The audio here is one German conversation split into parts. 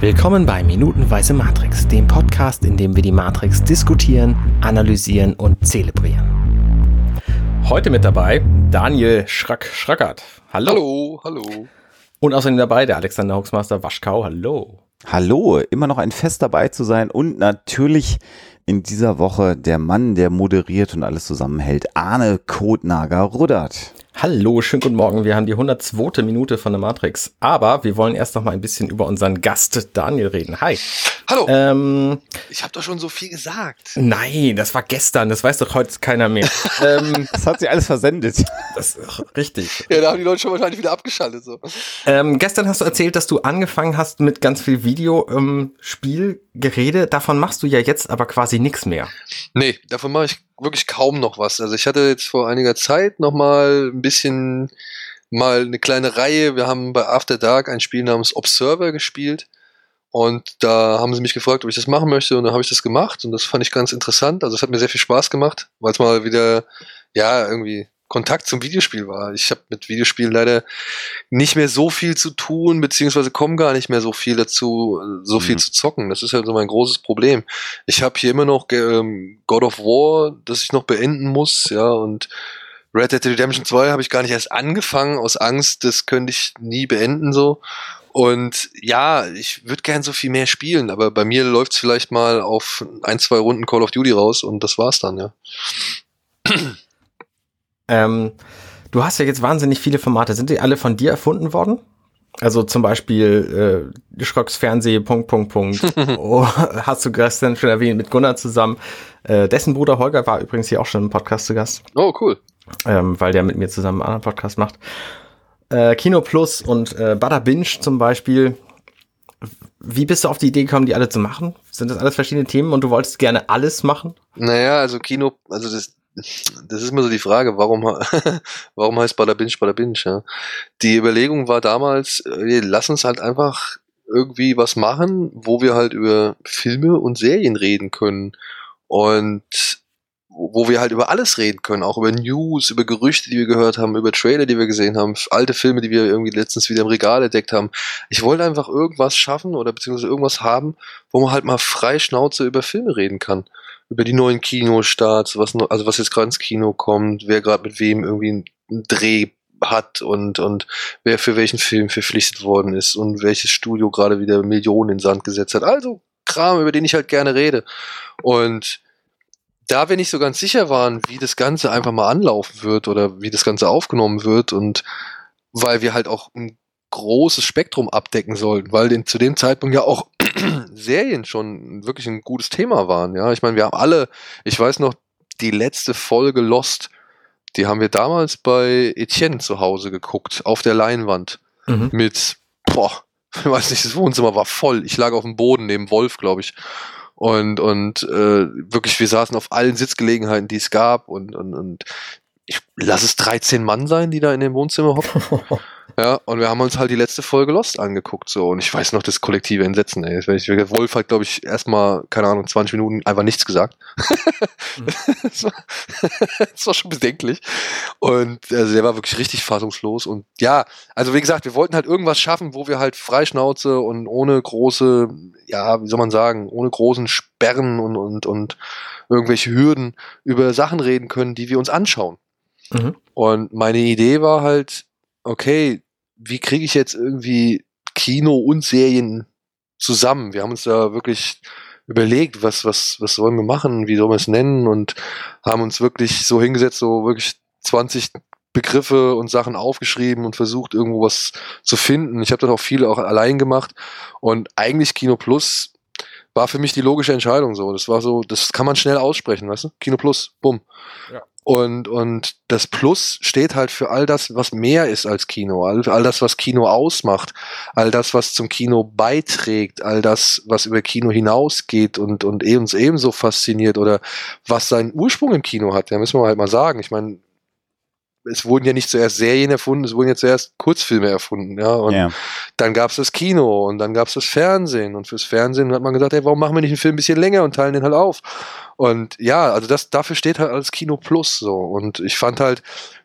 Willkommen bei Minutenweise Matrix, dem Podcast, in dem wir die Matrix diskutieren, analysieren und zelebrieren. Heute mit dabei Daniel Schrack-Schrackert. Hallo. Hallo, hallo. Und außerdem dabei der Alexander Hoaxmaster Waschkau. Hallo. Hallo, immer noch ein Fest dabei zu sein und natürlich in dieser Woche der Mann, der moderiert und alles zusammenhält, Arne Kotnager Ruddert. Hallo, schönen guten Morgen. Wir haben die 102. Minute von der Matrix. Aber wir wollen erst noch mal ein bisschen über unseren Gast Daniel reden. Hi. Hallo. Ähm, ich habe doch schon so viel gesagt. Nein, das war gestern. Das weiß doch heute keiner mehr. ähm, das hat sich alles versendet. Das ist richtig. Ja, da haben die Leute schon wahrscheinlich wieder abgeschaltet. So. Ähm, gestern hast du erzählt, dass du angefangen hast mit ganz viel Videospielgerede. Ähm, Davon machst du ja jetzt aber quasi nichts mehr. Nee, davon mache ich wirklich kaum noch was. Also ich hatte jetzt vor einiger Zeit noch mal ein bisschen mal eine kleine Reihe. Wir haben bei After Dark ein Spiel namens Observer gespielt. Und da haben sie mich gefragt, ob ich das machen möchte. Und dann habe ich das gemacht. Und das fand ich ganz interessant. Also es hat mir sehr viel Spaß gemacht, weil es mal wieder, ja, irgendwie Kontakt zum Videospiel war. Ich habe mit Videospielen leider nicht mehr so viel zu tun, beziehungsweise komme gar nicht mehr so viel dazu, so viel mhm. zu zocken. Das ist halt so mein großes Problem. Ich habe hier immer noch ähm, God of War, das ich noch beenden muss, ja, und Red Dead Redemption 2 habe ich gar nicht erst angefangen, aus Angst, das könnte ich nie beenden so. Und ja, ich würde gern so viel mehr spielen, aber bei mir läuft es vielleicht mal auf ein, zwei Runden Call of Duty raus und das war's dann, ja. Ähm, du hast ja jetzt wahnsinnig viele Formate. Sind die alle von dir erfunden worden? Also zum Beispiel äh, Schrocks Fernseh, Punkt, Punkt, Punkt. oh, hast du gestern schon erwähnt, mit Gunnar zusammen. Äh, dessen Bruder Holger war übrigens hier auch schon im Podcast zu Gast. Oh, cool. Ähm, weil der mit mir zusammen einen anderen Podcast macht. Äh, Kino Plus und äh, Bada Binge zum Beispiel. Wie bist du auf die Idee gekommen, die alle zu machen? Sind das alles verschiedene Themen und du wolltest gerne alles machen? Naja, also Kino, also das, das ist immer so die Frage, warum, warum heißt Bada Binge Bada Binge, ja? Die Überlegung war damals, äh, lass uns halt einfach irgendwie was machen, wo wir halt über Filme und Serien reden können. Und wo wir halt über alles reden können, auch über News, über Gerüchte, die wir gehört haben, über Trailer, die wir gesehen haben, alte Filme, die wir irgendwie letztens wieder im Regal entdeckt haben. Ich wollte einfach irgendwas schaffen oder beziehungsweise irgendwas haben, wo man halt mal frei Schnauze über Filme reden kann über die neuen Kinostarts, was noch, also was jetzt gerade ins Kino kommt, wer gerade mit wem irgendwie einen Dreh hat und, und wer für welchen Film verpflichtet worden ist und welches Studio gerade wieder Millionen in Sand gesetzt hat. Also Kram, über den ich halt gerne rede. Und da wir nicht so ganz sicher waren, wie das Ganze einfach mal anlaufen wird oder wie das Ganze aufgenommen wird und weil wir halt auch ein großes Spektrum abdecken sollten, weil den, zu dem Zeitpunkt ja auch Serien schon wirklich ein gutes Thema waren. Ja, ich meine, wir haben alle, ich weiß noch, die letzte Folge Lost, die haben wir damals bei Etienne zu Hause geguckt, auf der Leinwand. Mhm. Mit, boah, ich weiß nicht, das Wohnzimmer war voll. Ich lag auf dem Boden neben Wolf, glaube ich. Und, und äh, wirklich, wir saßen auf allen Sitzgelegenheiten, die es gab. Und, und, und ich lass es 13 Mann sein, die da in dem Wohnzimmer hocken. Ja, und wir haben uns halt die letzte Folge Lost angeguckt, so. Und ich weiß noch das kollektive Entsetzen, ey. Wolf hat, glaube ich, erstmal, keine Ahnung, 20 Minuten einfach nichts gesagt. Mhm. das, war, das, war, schon bedenklich. Und also der war wirklich richtig fassungslos. Und ja, also wie gesagt, wir wollten halt irgendwas schaffen, wo wir halt Freischnauze und ohne große, ja, wie soll man sagen, ohne großen Sperren und, und, und irgendwelche Hürden über Sachen reden können, die wir uns anschauen. Mhm. Und meine Idee war halt, okay, wie kriege ich jetzt irgendwie Kino und Serien zusammen? Wir haben uns da wirklich überlegt, was, was, was sollen wir machen, wie sollen wir es nennen und haben uns wirklich so hingesetzt, so wirklich 20 Begriffe und Sachen aufgeschrieben und versucht, irgendwo was zu finden. Ich habe das auch viele auch allein gemacht und eigentlich Kino Plus war für mich die logische Entscheidung so. Das war so, das kann man schnell aussprechen, weißt du? Kino Plus, bumm. Ja. Und, und das Plus steht halt für all das, was mehr ist als Kino, all, all das, was Kino ausmacht, all das, was zum Kino beiträgt, all das, was über Kino hinausgeht und, und uns ebenso fasziniert oder was seinen Ursprung im Kino hat. Ja, müssen wir halt mal sagen. Ich meine, es wurden ja nicht zuerst Serien erfunden, es wurden ja zuerst Kurzfilme erfunden, ja. Und ja. dann gab es das Kino und dann gab es das Fernsehen. Und fürs Fernsehen hat man gesagt, hey, warum machen wir nicht einen Film ein bisschen länger und teilen den halt auf? Und ja, also das, dafür steht halt alles Kino Plus so. Und ich fand halt,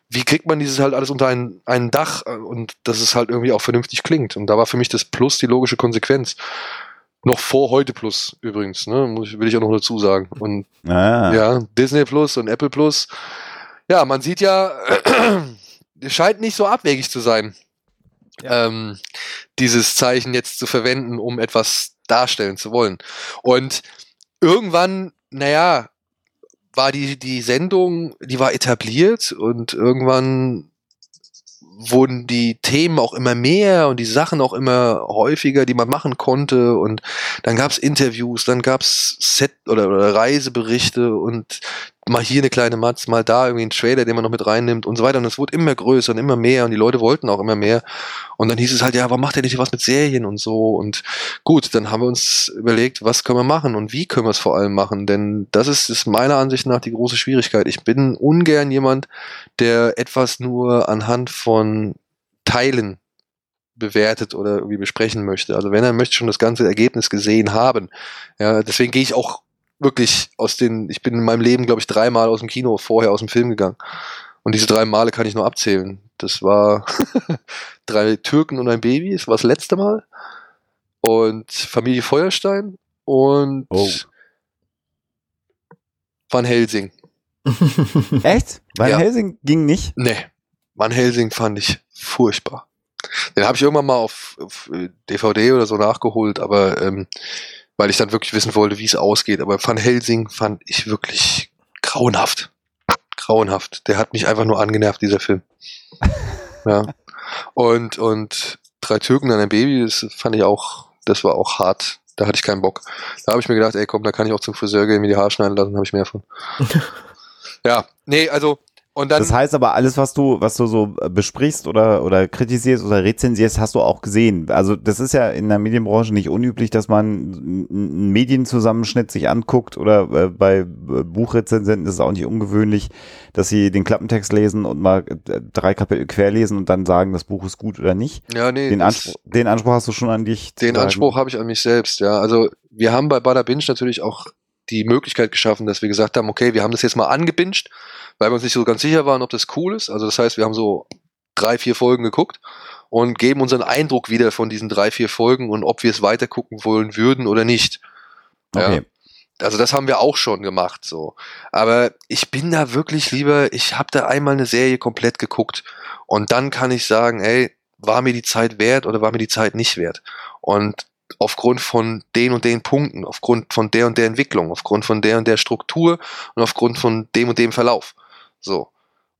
wie kriegt man dieses halt alles unter ein, ein Dach und dass es halt irgendwie auch vernünftig klingt. Und da war für mich das Plus die logische Konsequenz. Noch vor heute Plus übrigens, ne? Will ich auch noch dazu sagen. Und Ah. ja, Disney Plus und Apple Plus. Ja, man sieht ja, es scheint nicht so abwegig zu sein, ähm, dieses Zeichen jetzt zu verwenden, um etwas darstellen zu wollen. Und irgendwann, naja, war die, die Sendung, die war etabliert und irgendwann wurden die Themen auch immer mehr und die Sachen auch immer häufiger, die man machen konnte. Und dann gab's Interviews, dann gab's Set- oder, oder Reiseberichte und mal hier eine kleine Matz, mal da irgendwie ein Trailer, den man noch mit reinnimmt und so weiter. Und es wurde immer größer und immer mehr und die Leute wollten auch immer mehr. Und dann hieß es halt, ja, warum macht ihr nicht was mit Serien und so? Und gut, dann haben wir uns überlegt, was können wir machen und wie können wir es vor allem machen? Denn das ist, ist meiner Ansicht nach die große Schwierigkeit. Ich bin ungern jemand, der etwas nur anhand von Teilen bewertet oder irgendwie besprechen möchte. Also wenn er möchte schon das ganze Ergebnis gesehen haben. Ja, deswegen gehe ich auch wirklich aus den, ich bin in meinem Leben, glaube ich, dreimal aus dem Kino vorher aus dem Film gegangen. Und diese drei Male kann ich nur abzählen. Das war drei Türken und ein Baby, das war das letzte Mal. Und Familie Feuerstein und Oh. Van Helsing. Echt? Van Ja. Helsing ging nicht? Nee, Van Helsing fand ich furchtbar. Den habe ich irgendwann mal auf, auf äh, DVD oder so nachgeholt, aber ähm, weil ich dann wirklich wissen wollte, wie es ausgeht. Aber Van Helsing fand ich wirklich grauenhaft. Grauenhaft. Der hat mich einfach nur angenervt, dieser Film. ja. Und, und Drei Türken und ein Baby, das fand ich auch, das war auch hart. Da hatte ich keinen Bock. Da habe ich mir gedacht, ey komm, da kann ich auch zum Friseur gehen, mir die Haare schneiden lassen, habe ich mehr von. ja, nee, also, und dann. Das heißt aber, alles, was du, was du so besprichst oder, oder kritisierst oder rezensierst, hast du auch gesehen. Also das ist ja in der Medienbranche nicht unüblich, dass man einen Medienzusammenschnitt sich anguckt oder äh, bei äh, Buchrezensenten ist es auch nicht ungewöhnlich, dass sie den Klappentext lesen und mal äh, drei Kapitel querlesen und dann sagen, das Buch ist gut oder nicht. ja, nee, Den Anspruch, den Anspruch hast du schon an dich. Den. Anspruch habe ich an mich selbst, ja. Also wir haben bei Bada Binge natürlich auch die Möglichkeit geschaffen, dass wir gesagt haben, okay, wir haben das jetzt mal angebinged, weil wir uns nicht so ganz sicher waren, ob das cool ist. Also das heißt, wir haben so drei, vier Folgen geguckt und geben unseren Eindruck wieder von diesen drei, vier Folgen und ob wir es weiter gucken wollen würden oder nicht. Ja. Okay. Also das haben wir auch schon gemacht, so. Aber ich bin da wirklich lieber, ich habe da einmal eine Serie komplett geguckt und dann kann ich sagen, ey, war mir die Zeit wert oder war mir die Zeit nicht wert? Und aufgrund von den und den Punkten, aufgrund von der und der Entwicklung, aufgrund von der und der Struktur und aufgrund von dem und dem Verlauf. So.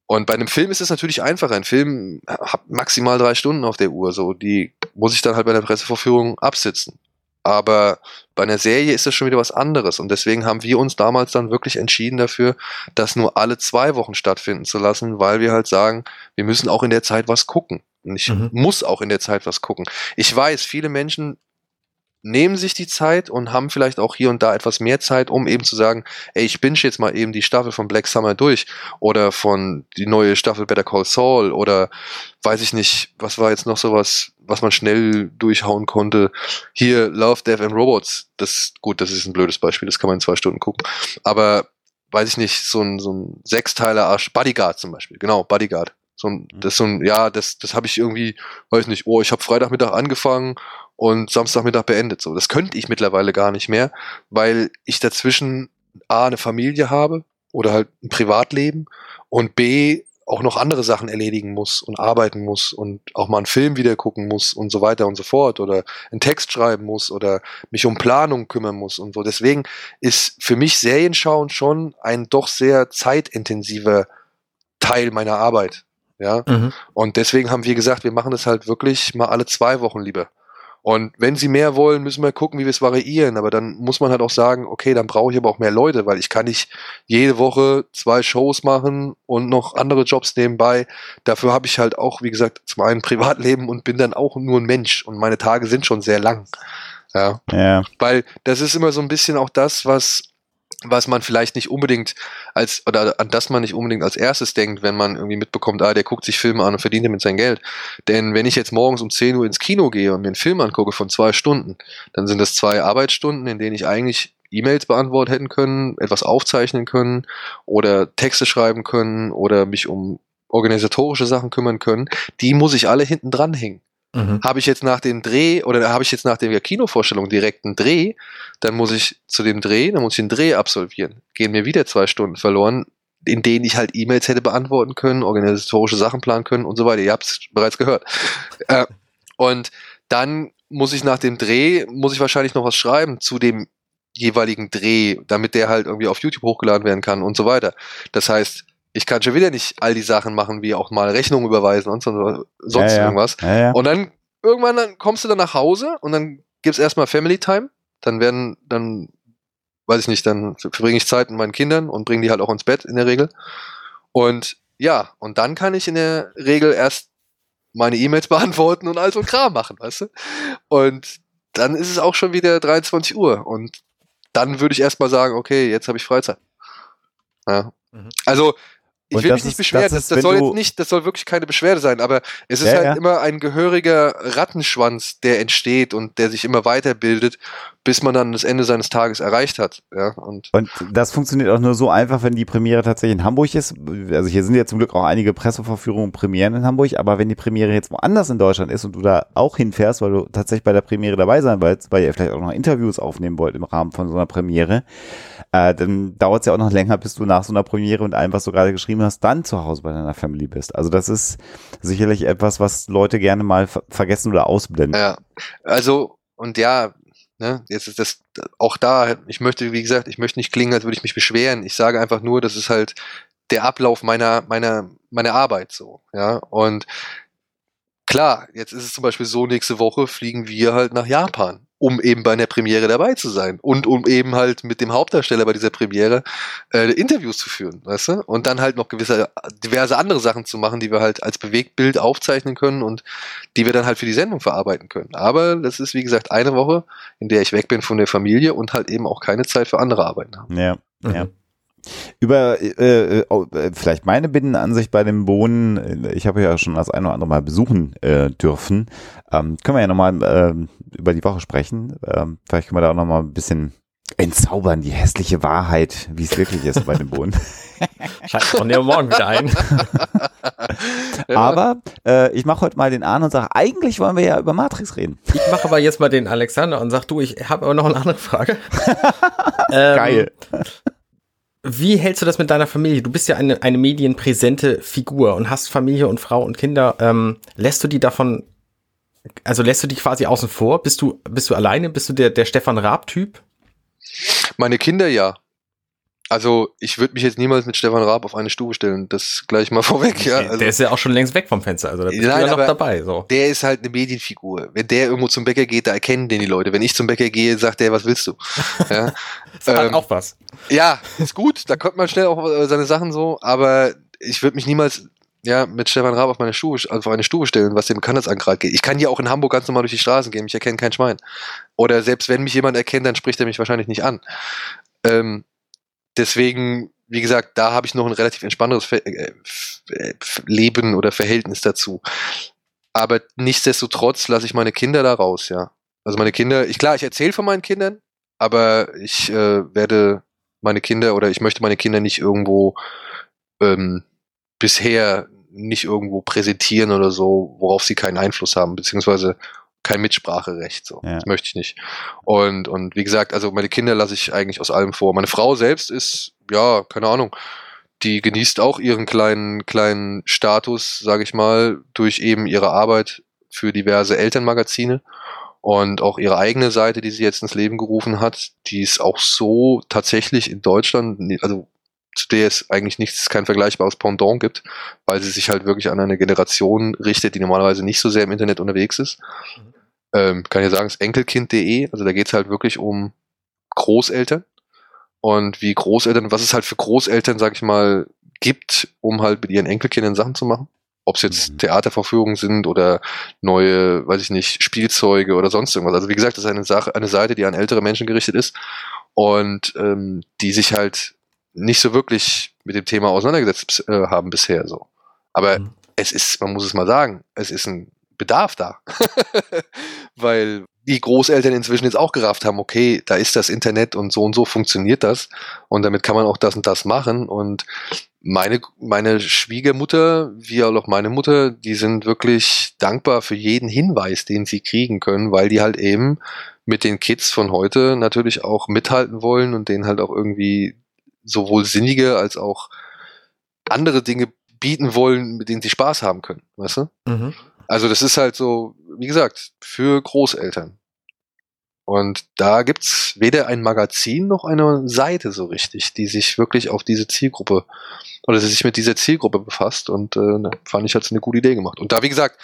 Und bei einem Film ist es natürlich einfacher. Ein Film hat maximal drei Stunden auf der Uhr, so. Die muss ich dann halt bei der Pressevorführung absitzen. Aber bei einer Serie ist das schon wieder was anderes. Und deswegen haben wir uns damals dann wirklich entschieden dafür, das nur alle zwei Wochen stattfinden zu lassen, weil wir halt sagen, wir müssen auch in der Zeit was gucken. Und ich Mhm. muss auch in der Zeit was gucken. Ich weiß, viele Menschen nehmen sich die Zeit und haben vielleicht auch hier und da etwas mehr Zeit, um eben zu sagen, ey, ich binge jetzt mal eben die Staffel von Black Summer durch oder von die neue Staffel Better Call Saul oder weiß ich nicht, was war jetzt noch sowas, was man schnell durchhauen konnte. Hier Love, Death and Robots. Das gut, das ist ein blödes Beispiel, das kann man in zwei Stunden gucken. Aber weiß ich nicht, so ein so ein Sechsteiler Arsch Bodyguard zum Beispiel. Genau, Bodyguard. So ein, das ist so ein, ja, das, das habe ich irgendwie, weiß nicht, oh, ich habe Freitagmittag angefangen und Samstagmittag beendet. So, das könnte ich mittlerweile gar nicht mehr, weil ich dazwischen A, eine Familie habe oder halt ein Privatleben und B, auch noch andere Sachen erledigen muss und arbeiten muss und auch mal einen Film wieder gucken muss und so weiter und so fort oder einen Text schreiben muss oder mich um Planung kümmern muss und so. Deswegen ist für mich Serienschauen schon ein doch sehr zeitintensiver Teil meiner Arbeit. Ja, Mhm. und deswegen haben wir gesagt, wir machen das halt wirklich mal alle zwei Wochen lieber. Und wenn sie mehr wollen, müssen wir gucken, wie wir es variieren. Aber dann muss man halt auch sagen, okay, dann brauche ich aber auch mehr Leute, weil ich kann nicht jede Woche zwei Shows machen und noch andere Jobs nebenbei. Dafür habe ich halt auch, wie gesagt, zum einen Privatleben und bin dann auch nur ein Mensch. Und meine Tage sind schon sehr lang. Ja. Ja. Weil das ist immer so ein bisschen auch das, was, was man vielleicht nicht unbedingt als, oder an das man nicht unbedingt als erstes denkt, wenn man irgendwie mitbekommt, ah, der guckt sich Filme an und verdient damit sein Geld. Denn wenn ich jetzt morgens um 10 Uhr ins Kino gehe und mir einen Film angucke von zwei Stunden, dann sind das zwei Arbeitsstunden, in denen ich eigentlich E-Mails beantworten hätten können, etwas aufzeichnen können oder Texte schreiben können oder mich um organisatorische Sachen kümmern können. Die muss ich alle hinten dran hängen. Mhm. Habe ich jetzt nach dem Dreh oder habe ich jetzt nach der Kinovorstellung direkt einen Dreh, dann muss ich zu dem Dreh, dann muss ich den Dreh absolvieren. Gehen mir wieder zwei Stunden verloren, in denen ich halt E-Mails hätte beantworten können, organisatorische Sachen planen können und so weiter. Ihr habt es bereits gehört. Äh, und dann muss ich nach dem Dreh, muss ich wahrscheinlich noch was schreiben zu dem jeweiligen Dreh, damit der halt irgendwie auf YouTube hochgeladen werden kann und so weiter. Das heißt, ich kann schon wieder nicht all die Sachen machen, wie auch mal Rechnungen überweisen und so, sonst ja, ja. irgendwas. Ja, und dann irgendwann dann kommst du dann nach Hause und dann gibt's erstmal Family Time. Dann werden, dann, weiß ich nicht, dann verbringe ich Zeit mit meinen Kindern und bringe die halt auch ins Bett in der Regel. Und ja, und dann kann ich in der Regel erst meine E-Mails beantworten und all so Kram machen, weißt du? Und dann ist es auch schon wieder 23 Uhr und dann würde ich erstmal sagen, okay, jetzt habe ich Freizeit. Ja. Mhm. Also ich will mich nicht ist, beschweren, das, ist, das, das soll jetzt nicht, das soll wirklich keine Beschwerde sein, aber es ist ja, halt ja. immer ein gehöriger Rattenschwanz, der entsteht und der sich immer weiterbildet, bis man dann das Ende seines Tages erreicht hat. Ja, und, und das funktioniert auch nur so einfach, wenn die Premiere tatsächlich in Hamburg ist. Also hier sind ja zum Glück auch einige Presseverführungen und Premieren in Hamburg, aber wenn die Premiere jetzt woanders in Deutschland ist und du da auch hinfährst, weil du tatsächlich bei der Premiere dabei sein willst, weil ihr vielleicht auch noch Interviews aufnehmen wollt im Rahmen von so einer Premiere, äh, dann dauert es ja auch noch länger, bis du nach so einer Premiere und allem, was du gerade geschrieben hast, dann zu Hause bei deiner Family bist. Also das ist sicherlich etwas, was Leute gerne mal ver vergessen oder ausblenden. Ja, also und ja, Ne? Jetzt ist das auch da, ich möchte, wie gesagt, ich möchte nicht klingen, als würde ich mich beschweren. Ich sage einfach nur, das ist halt der Ablauf meiner, meiner, meiner Arbeit so, ja. Und klar, jetzt ist es zum Beispiel so, nächste Woche fliegen wir halt nach Japan um eben bei einer Premiere dabei zu sein und um eben halt mit dem Hauptdarsteller bei dieser Premiere äh, Interviews zu führen, weißt du? Und dann halt noch gewisse diverse andere Sachen zu machen, die wir halt als Bewegtbild aufzeichnen können und die wir dann halt für die Sendung verarbeiten können. Aber das ist wie gesagt eine Woche, in der ich weg bin von der Familie und halt eben auch keine Zeit für andere Arbeiten habe. Ja, mhm. Über äh, äh, vielleicht meine Binnenansicht bei dem Bohnen, ich habe ja schon das ein oder andere Mal besuchen äh, dürfen. Ähm, können wir ja nochmal äh, über die Woche sprechen. Ähm, vielleicht können wir da auch nochmal ein bisschen entzaubern, die hässliche Wahrheit, wie es wirklich ist bei dem Bohnen. Schaltet von dir morgen wieder ein. Aber äh, ich mache heute mal den Arne und sage, eigentlich wollen wir ja über Matrix reden. Ich mache aber jetzt mal den Alexander und sag, du, ich habe aber noch eine andere Frage. ähm, Geil. Wie hältst du das mit deiner Familie? Du bist ja eine, eine medienpräsente Figur und hast Familie und Frau und Kinder. Ähm, lässt du die davon, also lässt du die quasi außen vor? Bist du, bist du alleine? Bist du der, der Stefan Raab-Typ? Meine Kinder ja. Also ich würde mich jetzt niemals mit Stefan Raab auf eine Stufe stellen, das gleich mal vorweg. Ja. Also, der ist ja auch schon längst weg vom Fenster, also da bist nein, du ja noch dabei. So. Der ist halt eine Medienfigur. Wenn der irgendwo zum Bäcker geht, da erkennen den die Leute. Wenn ich zum Bäcker gehe, sagt der, was willst du? Ja. das hat ähm, auch was. Ja, ist gut, da kommt man schnell auch äh, seine Sachen so, aber ich würde mich niemals ja, mit Stefan Raab auf meine Stufe, auf eine Stufe stellen, was dem Bekanntheitsantrag geht. Ich kann ja auch in Hamburg ganz normal durch die Straßen gehen, ich erkenne kein Schwein. Oder selbst wenn mich jemand erkennt, dann spricht er mich wahrscheinlich nicht an. Ähm, deswegen wie gesagt, da habe ich noch ein relativ entspannteres äh, Leben oder Verhältnis dazu. Aber nichtsdestotrotz lasse ich meine Kinder da raus, ja. Also meine Kinder, ich klar, ich erzähle von meinen Kindern, aber ich äh, werde meine Kinder oder ich möchte meine Kinder nicht irgendwo ähm, bisher nicht irgendwo präsentieren oder so, worauf sie keinen Einfluss haben, beziehungsweise kein Mitspracherecht. So. Ja. Das möchte ich nicht. Und, und wie gesagt, also meine Kinder lasse ich eigentlich aus allem vor. Meine Frau selbst ist, ja, keine Ahnung, die genießt auch ihren kleinen, kleinen Status, sage ich mal, durch eben ihre Arbeit für diverse Elternmagazine und auch ihre eigene Seite, die sie jetzt ins Leben gerufen hat, die ist auch so tatsächlich in Deutschland, also zu der es eigentlich nichts, kein vergleichbares Pendant gibt, weil sie sich halt wirklich an eine Generation richtet, die normalerweise nicht so sehr im Internet unterwegs ist. Mhm ähm, kann ich sagen, ist enkelkind.de. Also da geht es halt wirklich um Großeltern und wie Großeltern, was es halt für Großeltern, sag ich mal, gibt, um halt mit ihren Enkelkindern Sachen zu machen. Ob es jetzt mhm. Theatervorführungen sind oder neue, weiß ich nicht, Spielzeuge oder sonst irgendwas. Also wie gesagt, das ist eine Sache, eine Seite, die an ältere Menschen gerichtet ist und ähm, die sich halt nicht so wirklich mit dem Thema auseinandergesetzt äh, haben bisher so. Aber mhm. es ist, man muss es mal sagen, es ist ein Bedarf da. Weil die Großeltern inzwischen jetzt auch gerafft haben, okay, da ist das Internet und so und so funktioniert das und damit kann man auch das und das machen und meine, meine Schwiegermutter, wie auch meine Mutter, die sind wirklich dankbar für jeden Hinweis, den sie kriegen können, weil die halt eben mit den Kids von heute natürlich auch mithalten wollen und denen halt auch irgendwie sowohl sinnige als auch andere Dinge bieten wollen, mit denen sie Spaß haben können, weißt du? Mhm. Also das ist halt so, wie gesagt, für Großeltern. Und da gibt's weder ein Magazin noch eine Seite so richtig, die sich wirklich auf diese Zielgruppe oder sich mit dieser Zielgruppe befasst. Und äh, fand ich, hat sie eine gute Idee gemacht. Und da, wie gesagt,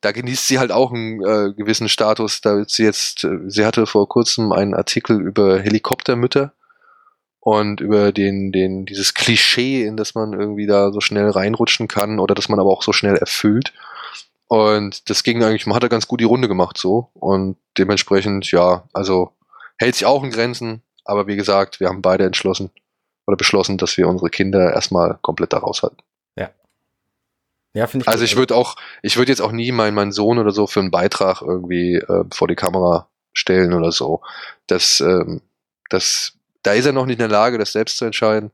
da genießt sie halt auch einen äh, gewissen Status. Da sie jetzt, äh, sie hatte vor kurzem einen Artikel über Helikoptermütter und über den, den, dieses Klischee, in das man irgendwie da so schnell reinrutschen kann oder dass man aber auch so schnell erfüllt. Und das ging eigentlich, man hat da ganz gut die Runde gemacht so. Und dementsprechend, ja, also hält sich auch in Grenzen. Aber wie gesagt, wir haben beide entschlossen oder beschlossen, dass wir unsere Kinder erstmal komplett da raushalten. Ja. Ja, finde ich. Also ich würde auch, ich würde jetzt auch nie meinen, meinen Sohn oder so für einen Beitrag irgendwie äh, vor die Kamera stellen oder so. Das, ähm, das, da ist er noch nicht in der Lage, das selbst zu entscheiden.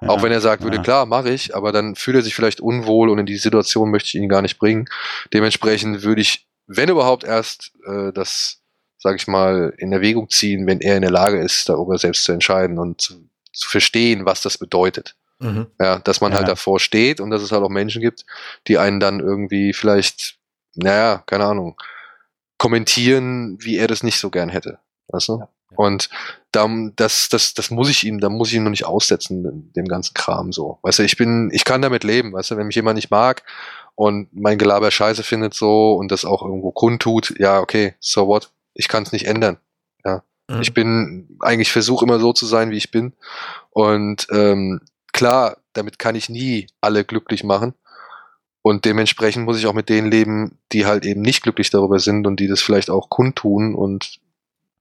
Ja, auch wenn er sagt würde, ja. klar, mache ich, aber dann fühlt er sich vielleicht unwohl und in die Situation möchte ich ihn gar nicht bringen. Dementsprechend würde ich, wenn überhaupt erst äh, das, sage ich mal, in Erwägung ziehen, wenn er in der Lage ist, darüber selbst zu entscheiden und zu, zu verstehen, was das bedeutet. Mhm. Ja, dass man halt ja. halt davor steht und dass es halt auch Menschen gibt, die einen dann irgendwie vielleicht, naja, keine Ahnung, kommentieren, wie er das nicht so gern hätte. Weißt du? Und da, das, das, das muss ich ihm, da muss ich ihn noch nicht aussetzen, dem ganzen Kram so. Weißt du, ich bin, ich kann damit leben, weißt du, wenn mich jemand nicht mag und mein Gelaber scheiße findet so und das auch irgendwo kundtut, ja, okay, so what? Ich kann es nicht ändern. Ja. Mhm. Ich bin, eigentlich versuche immer so zu sein, wie ich bin. Und ähm, klar, damit kann ich nie alle glücklich machen. Und dementsprechend muss ich auch mit denen leben, die halt eben nicht glücklich darüber sind und die das vielleicht auch kundtun und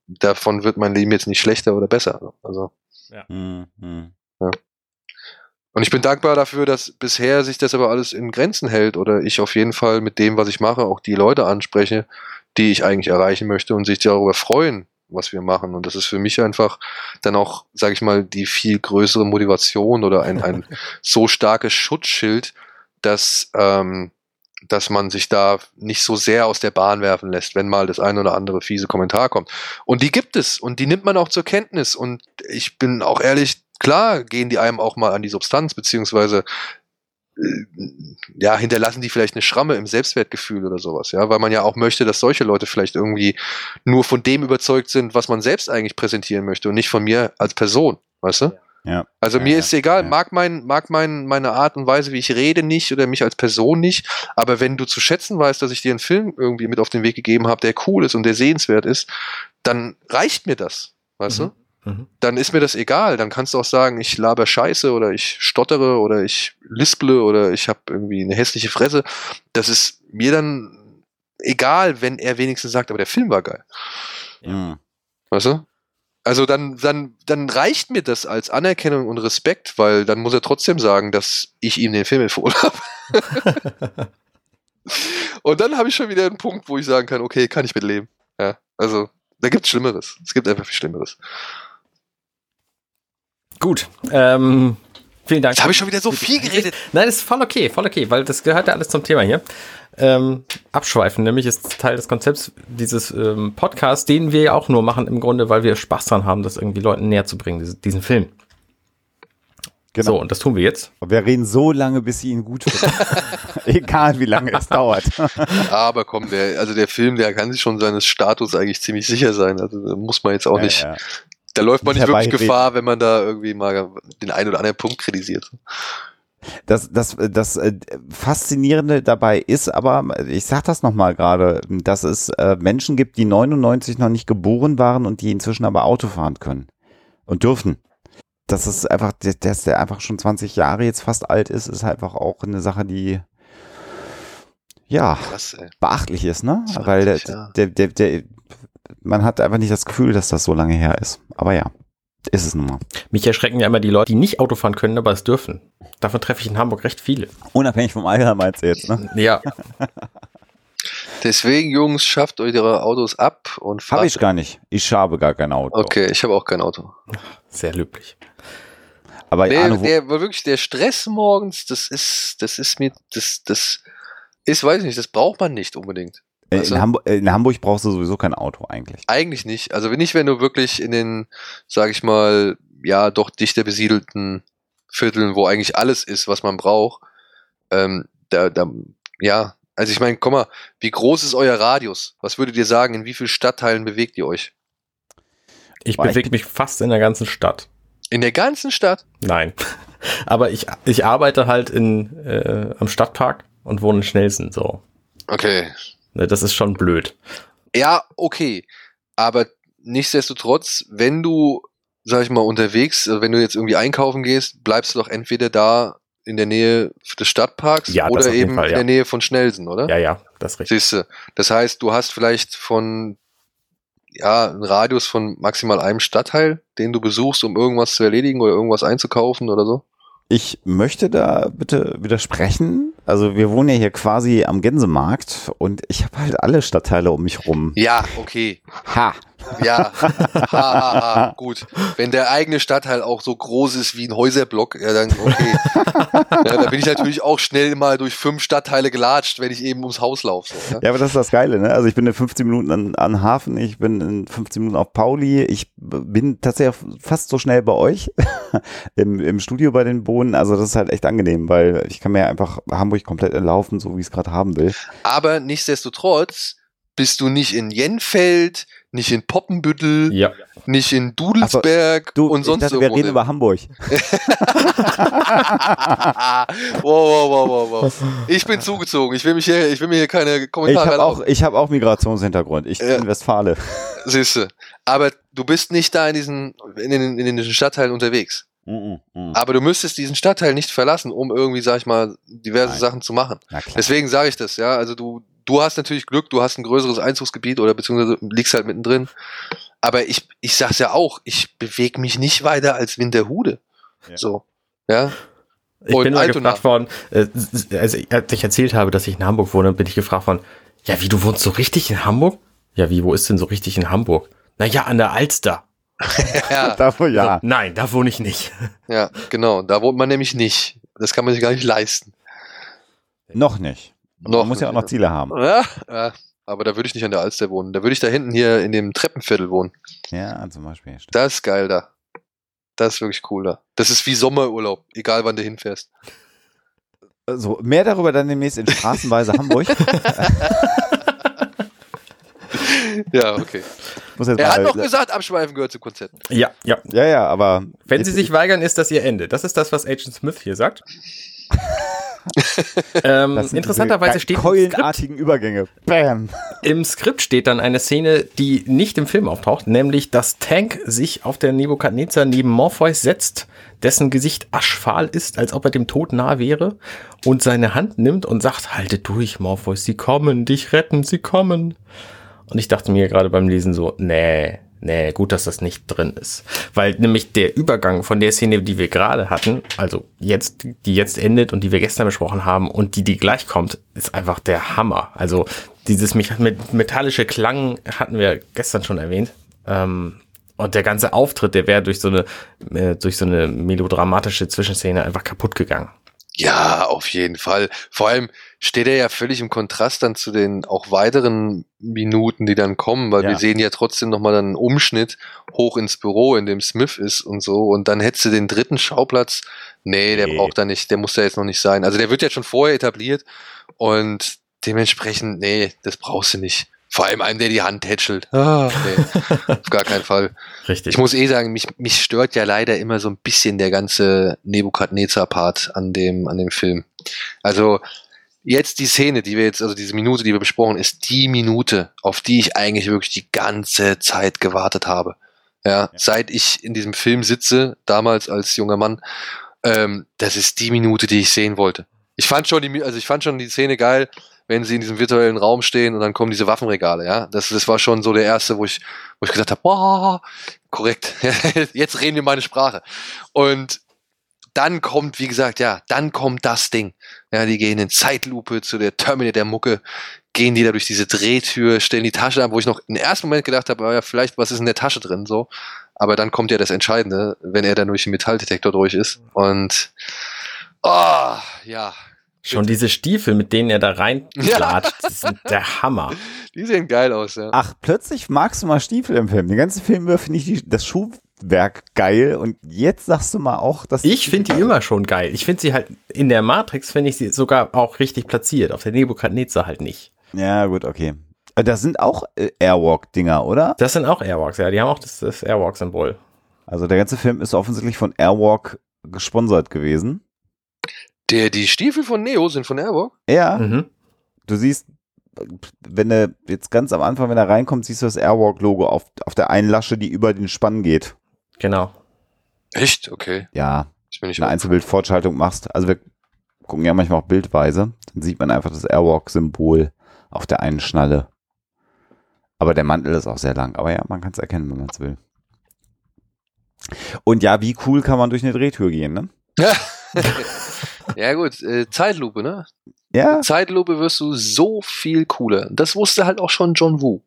davon wird mein Leben jetzt nicht schlechter oder besser. Also. Ja. Mhm. ja. Und ich bin dankbar dafür, dass bisher sich das aber alles in Grenzen hält oder ich auf jeden Fall mit dem, was ich mache, auch die Leute anspreche, die ich eigentlich erreichen möchte und sich darüber freuen, was wir machen. Und das ist für mich einfach dann auch, sage ich mal, die viel größere Motivation oder ein, ein so starkes Schutzschild, dass ähm, dass man sich da nicht so sehr aus der Bahn werfen lässt, wenn mal das ein oder andere fiese Kommentar kommt. Und die gibt es und die nimmt man auch zur Kenntnis. Und ich bin auch ehrlich, klar gehen die einem auch mal an die Substanz, beziehungsweise äh, ja, hinterlassen die vielleicht eine Schramme im Selbstwertgefühl oder sowas, ja, weil man ja auch möchte, dass solche Leute vielleicht irgendwie nur von dem überzeugt sind, was man selbst eigentlich präsentieren möchte und nicht von mir als Person, weißt du? Ja. Also ja, mir ist egal, ja. mag mein, mag mein, meine Art und Weise, wie ich rede, nicht oder mich als Person nicht. Aber wenn du zu schätzen weißt, dass ich dir einen Film irgendwie mit auf den Weg gegeben habe, der cool ist und der sehenswert ist, dann reicht mir das, weißt mhm. du? Mhm. Dann ist mir das egal. Dann kannst du auch sagen, ich laber Scheiße oder ich stottere oder ich lisple oder ich habe irgendwie eine hässliche Fresse. Das ist mir dann egal, wenn er wenigstens sagt, aber der Film war geil. Ja. Weißt du? Also dann, dann, dann reicht mir das als Anerkennung und Respekt, weil dann muss er trotzdem sagen, dass ich ihm den Film empfohlen habe. und dann habe ich schon wieder einen Punkt, wo ich sagen kann, okay, kann ich mit leben. Ja, also da gibt's Schlimmeres. Es gibt einfach viel Schlimmeres. Gut. Ähm, vielen Dank. Jetzt habe ich schon wieder so viel geredet. Nein, das ist voll okay, voll okay, weil das gehört ja alles zum Thema hier ähm, abschweifen. Nämlich ist Teil des Konzepts dieses ähm, Podcasts, den wir ja auch nur machen im Grunde, weil wir Spaß dran haben, das irgendwie Leuten näher zu bringen, diesen, diesen Film. Genau. So, und das tun wir jetzt. Und wir reden so lange, bis sie ihn gut finden. Egal, wie lange es dauert. Aber komm, der, also der Film, der kann sich schon seines Status eigentlich ziemlich sicher sein. Also da muss man jetzt auch ja, nicht, ja. Da läuft man nicht, wirklich Gefahr, wenn man da irgendwie mal den einen oder anderen Punkt kritisiert. Das, das, das äh, Faszinierende dabei ist aber, ich sag das nochmal gerade, dass es äh, Menschen gibt, die 99 noch nicht geboren waren und die inzwischen aber Auto fahren können und dürfen. Das ist einfach, dass der einfach schon 20 Jahre jetzt fast alt ist, ist einfach auch eine Sache, die ja Krass, beachtlich ist, ne? Weil der, der, der, der, man hat einfach nicht das Gefühl, dass das so lange her ist. Aber ja ist es nun mal. Mich erschrecken ja immer die Leute, die nicht Auto fahren können, aber es dürfen. Davon treffe ich in Hamburg recht viele. Unabhängig vom Alter meinst du jetzt, ne? Ja. Deswegen, Jungs, schafft eure Autos ab und fahrt. Habe ich gar nicht. Ich habe gar kein Auto. Okay, ich habe auch kein Auto. Sehr löblich. Aber Der, Arne, wo, der war wirklich der Stress morgens, das ist, das ist mir, das, das ist, weiß ich nicht, das braucht man nicht unbedingt. Äh, weißt du? in, Hamburg, äh, in Hamburg brauchst du sowieso kein Auto eigentlich. Eigentlich nicht. Also wenn nicht, wenn du wirklich in den, sag ich mal, ja, doch dichter besiedelten Vierteln, wo eigentlich alles ist, was man braucht, ähm, da, da, ja, also ich meine, komm mal, wie groß ist euer Radius? Was würdet ihr sagen, in wie vielen Stadtteilen bewegt ihr euch? Ich bewege mich fast in der ganzen Stadt. In der ganzen Stadt? Nein. Aber ich, ich arbeite halt in, äh, am Stadtpark und wohne in Schnellsen, so. Okay. Ne, Das ist schon blöd. Ja, okay. Aber nichtsdestotrotz, wenn du, sag ich mal, unterwegs, also wenn du jetzt irgendwie einkaufen gehst, bleibst du doch entweder da in der Nähe des Stadtparks Ja, oder eben Fall, in ja. der Nähe von Schnellsen, oder? Ja, ja, das ist richtig. Siehst du. Das heißt, du hast vielleicht von ja, einen Radius von maximal einem Stadtteil, den du besuchst, um irgendwas zu erledigen oder irgendwas einzukaufen oder so? Ich möchte da bitte widersprechen. Also wir wohnen ja hier quasi am Gänsemarkt und ich habe halt alle Stadtteile um mich rum. Ja, okay. Ha! Ja, ha, ha, ha. gut. Wenn der eigene Stadtteil auch so groß ist wie ein Häuserblock, ja, dann okay. ja, da bin ich natürlich auch schnell mal durch fünf Stadtteile gelatscht, wenn ich eben ums Haus laufe. So, ja? Ja, aber das ist das Geile, ne? Also ich bin in 15 Minuten an, an Hafen, ich bin in 15 Minuten auf Pauli, ich bin tatsächlich fast so schnell bei euch im, im Studio bei den Bohnen. Also das ist halt echt angenehm, weil ich kann mir einfach Hamburg komplett entlaufen, so wie ich es gerade haben will. Aber nichtsdestotrotz bist du nicht in Jenfeld, nicht in Poppenbüttel, Ja. nicht in Dudelsberg Du, und sonst ich dachte, wir irgendwo reden über Hamburg. wow, wow, wow, wow, wow. Ich bin zugezogen. Ich will mich hier, ich will mir hier keine Ich Kommentare habe auch, ich hab auch Migrationshintergrund. Ich Ja. bin Westfale. Siehste. Aber du bist nicht da in diesen, in den, in den Stadtteilen unterwegs. Mm, mm. Aber du müsstest diesen Stadtteil nicht verlassen, um irgendwie, sag ich mal, diverse Nein. Sachen zu machen. Deswegen sage ich das, ja. Also du, du hast natürlich Glück, du hast ein größeres Einzugsgebiet oder beziehungsweise liegst halt mittendrin. Aber ich, ich sag's ja auch, ich bewege mich nicht weiter als Winterhude. Ja. So. Ja. Ich Und bin mal gefragt worden, äh, also als ich erzählt habe, dass ich in Hamburg wohne, bin ich gefragt worden, ja, wie, du wohnst so richtig in Hamburg? Ja, wie, wo ist denn so richtig in Hamburg? Naja, an der Alster. Ja, Dafür ja. So, nein, da wohne ich nicht. ja, genau. Da wohnt man nämlich nicht. Das kann man sich gar nicht leisten. Noch nicht. Noch Man muss ja auch noch Ziele haben. Ja, ja. Aber da würde ich nicht an der Alster wohnen. Da würde ich da hinten hier in dem Treppenviertel wohnen. Ja, zum Beispiel. stimmt. Das ist geil da. Das ist wirklich cool da. Das ist wie Sommerurlaub, egal wann du hinfährst. So, mehr darüber dann demnächst in Straßenweise Hamburg. Ja, okay. Muss jetzt Er hat noch gesagt, Abschweifen gehört zu Konzerten. Ja, ja. ja, ja, aber Wenn sie sich weigern, ist das ihr Ende. Das ist das, was Agent Smith hier sagt. ähm, interessanterweise steht im Skript, keulenartigen Übergänge. Bam. im Skript steht dann eine Szene, die nicht im Film auftaucht, nämlich dass Tank sich auf der Nebukadnezar neben Morpheus setzt, dessen Gesicht aschfahl ist, als ob er dem Tod nah wäre, und seine Hand nimmt und sagt, halte durch, Morpheus, sie kommen, dich retten, sie kommen. Und ich dachte mir gerade beim Lesen so, nee, nee, gut, dass das nicht drin ist. Weil nämlich der Übergang von der Szene, die wir gerade hatten, also jetzt, die jetzt endet und die wir gestern besprochen haben und die, die gleich kommt, ist einfach der Hammer. Also dieses metallische Klang hatten wir gestern schon erwähnt. Ähm, und der ganze Auftritt, der wäre durch so eine, äh, durch so eine melodramatische Zwischenszene einfach kaputt gegangen. Ja, auf jeden Fall. Vor allem steht er ja völlig im Kontrast dann zu den auch weiteren Minuten, die dann kommen, weil Ja. wir sehen ja trotzdem nochmal dann einen Umschnitt hoch ins Büro, in dem Smith ist und so. Und dann hättest du den dritten Schauplatz. Nee, der Nee. braucht da nicht, der muss da jetzt noch nicht sein. Also der wird ja schon vorher etabliert und dementsprechend, nee, das brauchst du nicht. Vor allem einem, der die Hand tätschelt. Ah, nee, auf gar keinen Fall. Richtig. Ich muss eh sagen, mich, mich stört ja leider immer so ein bisschen der ganze Nebukadnezar-Part an dem, an dem Film. Also jetzt die Szene, die wir jetzt, also diese Minute, die wir besprochen, ist die Minute, auf die ich eigentlich wirklich die ganze Zeit gewartet habe. Ja, seit ich in diesem Film sitze, damals als junger Mann, ähm, das ist die Minute, die ich sehen wollte. Ich fand schon die, also ich fand schon die Szene geil, wenn sie in diesem virtuellen Raum stehen und dann kommen diese Waffenregale, ja. Das, das war schon so der erste, wo ich, wo ich gesagt habe, wow, korrekt, jetzt reden wir meine Sprache. Und dann kommt, wie gesagt, ja, dann kommt das Ding. Ja, die gehen in Zeitlupe zu der Terminator-Mucke, gehen die da durch diese Drehtür, stellen die Tasche ab, wo ich noch im ersten Moment gedacht habe, oh ja, vielleicht, was ist in der Tasche drin, so. Aber dann kommt ja das Entscheidende, wenn er dann durch den Metalldetektor durch ist. Und, oh, ja. Schon diese Stiefel, mit denen er da reinklatscht, ja. das sind der Hammer. Die sehen geil aus, ja. Ach, plötzlich magst du mal Stiefel im Film. Den ganzen Film über finde ich die, das Schuhwerk geil und jetzt sagst du mal auch, dass ich finde die immer schon geil. Ich finde sie halt in der Matrix finde ich sie sogar auch richtig platziert. Auf der Nebukadnezar halt nicht. Ja gut, okay. Äh, das sind auch äh, Airwalk-Dinger, oder? Das sind auch Airwalks, ja. Die haben auch das, das Airwalk-Symbol. Also der ganze Film ist offensichtlich von Airwalk gesponsert gewesen. Der, die Stiefel von Neo sind von Airwalk? Ja. Mhm. Du siehst, wenn er jetzt ganz am Anfang, wenn er reinkommt, siehst du das Airwalk-Logo auf, auf der einen Lasche, die über den Spann geht. Genau. Echt? Okay. Ja. Wenn du eine Einzelbildfortschaltung machst. Also wir gucken ja manchmal auch bildweise. Dann sieht man einfach das Airwalk-Symbol auf der einen Schnalle. Aber der Mantel ist auch sehr lang. Aber ja, man kann es erkennen, wenn man es will. Und ja, wie cool kann man durch eine Drehtür gehen, ne? ja gut, äh, Zeitlupe, ne? Ja. Zeitlupe wirst du so viel cooler. Das wusste halt auch schon John Woo.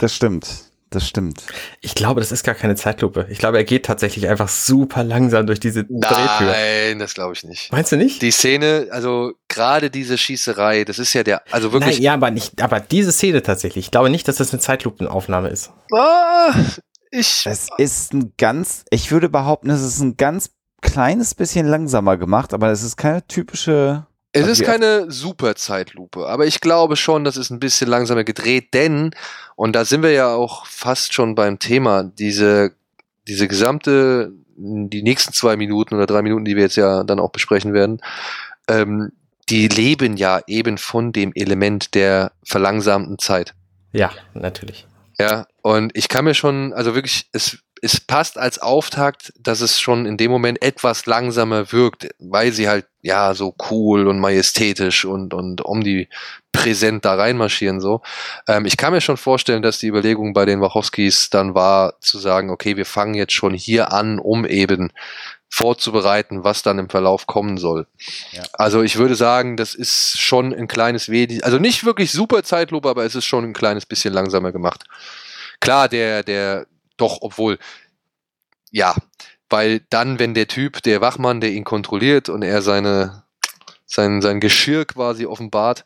Das stimmt. Das stimmt. Ich glaube, das ist gar keine Zeitlupe. Ich glaube, er geht tatsächlich einfach super langsam durch diese Drehtür. Nein, das glaube ich nicht. Meinst du nicht? Die Szene, also gerade diese Schießerei, das ist ja der, also wirklich. Nein, ja, aber nicht, aber diese Szene tatsächlich. Ich glaube nicht, dass das eine Zeitlupenaufnahme ist. Ah, ich. Es ist ein ganz, ich würde behaupten, es ist ein ganz kleines bisschen langsamer gemacht, aber es ist keine typische es ist keine super Zeitlupe, aber ich glaube schon, das ist ein bisschen langsamer gedreht, denn, und da sind wir ja auch fast schon beim Thema, diese, diese gesamte, die nächsten zwei Minuten oder drei Minuten, die wir jetzt ja dann auch besprechen werden, ähm, die leben ja eben von dem Element der verlangsamten Zeit. Ja, natürlich. Ja, und ich kann mir schon, also wirklich, es es passt als Auftakt, dass es schon in dem Moment etwas langsamer wirkt, weil sie halt ja so cool und majestätisch und und um die präsent da reinmarschieren so. Ähm, ich kann mir schon vorstellen, dass die Überlegung bei den Wachowskis dann war zu sagen, okay, wir fangen jetzt schon hier an, um eben vorzubereiten, was dann im Verlauf kommen soll. Ja. Also ich würde sagen, das ist schon ein kleines wenig, also nicht wirklich super Zeitlupe, aber es ist schon ein kleines bisschen langsamer gemacht. Klar, der der doch, obwohl, ja, weil dann, wenn der Typ, der Wachmann, der ihn kontrolliert und er seine, sein, sein Geschirr quasi offenbart,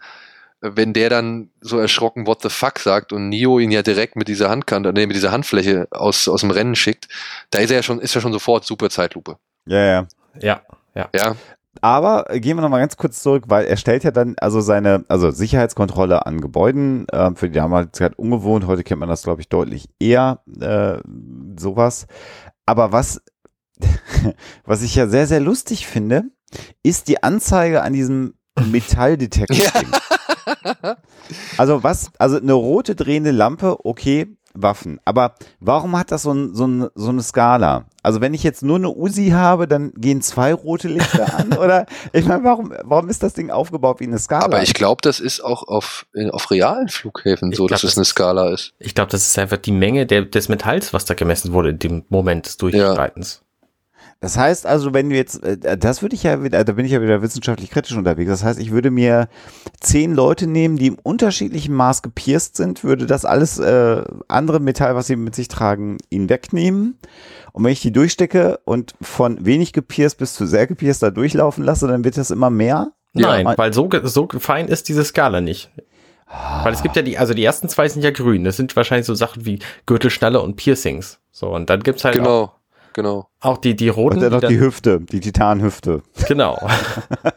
wenn der dann so erschrocken What the fuck sagt und Neo ihn ja direkt mit dieser Handkante, nee, mit dieser Handfläche aus, aus dem Rennen schickt, da ist er ja schon, ist er schon sofort super Zeitlupe. Ja, ja. Ja, ja. Ja. Aber gehen wir nochmal ganz kurz zurück, weil er stellt ja dann also seine, also Sicherheitskontrolle an Gebäuden, äh, für die damalige Zeit ungewohnt, heute kennt man das, glaube ich, deutlich eher, äh, sowas. Aber was, was ich ja sehr, sehr lustig finde, ist die Anzeige an diesem Metalldetektor. Ja. Also was, also eine rote drehende Lampe, okay, Waffen. Aber warum hat das so, ein, so, ein, so eine Skala? Also wenn ich jetzt nur eine Uzi habe, dann gehen zwei rote Lichter an oder ich meine, warum, warum ist das Ding aufgebaut wie eine Skala? Aber ich glaube, das ist auch auf, auf realen Flughäfen ich so, glaub, dass es eine Skala ist. Ich glaube, das ist einfach die Menge der, des Metalls, was da gemessen wurde in dem Moment des Durchschreitens. Ja. Das heißt also, wenn du jetzt, äh, das würde ich ja wieder, da bin ich ja wieder wissenschaftlich kritisch unterwegs. Das heißt, ich würde mir zehn Leute nehmen, die im unterschiedlichen Maß gepierst sind, würde das alles äh, andere Metall, was sie mit sich tragen, ihnen wegnehmen. Und wenn ich die durchstecke und von wenig gepierst bis zu sehr gepierst da durchlaufen lasse, dann wird das immer mehr. Nein, ja. weil so, so fein ist diese Skala nicht. Weil es gibt ja die, also die ersten zwei sind ja grün. Das sind wahrscheinlich so Sachen wie Gürtelschnalle und Piercings. So, und dann gibt's halt genau. auch genau. Auch die, die roten. Und dann noch die, die Hüfte, die Titanhüfte. Genau.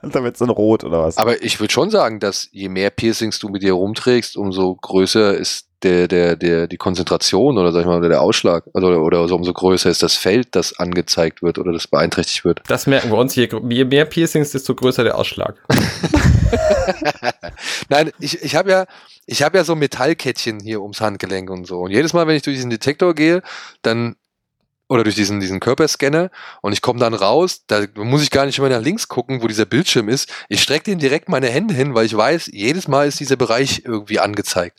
da wird's dann rot oder was? Aber ich würde schon sagen, dass je mehr Piercings du mit dir rumträgst, umso größer ist der, der, der, die Konzentration oder sag ich mal, der Ausschlag. Also, oder so, umso größer ist das Feld, das angezeigt wird oder das beeinträchtigt wird. Das merken wir uns. Je, je mehr Piercings, desto größer der Ausschlag. Nein, ich, ich habe ja, ich habe ja so Metallkettchen hier ums Handgelenk und so. Und jedes Mal, wenn ich durch diesen Detektor gehe, dann oder durch diesen, diesen Körperscanner und ich komme dann raus, da muss ich gar nicht immer nach links gucken, wo dieser Bildschirm ist. Ich strecke den direkt meine Hände hin, weil ich weiß, jedes Mal ist dieser Bereich irgendwie angezeigt.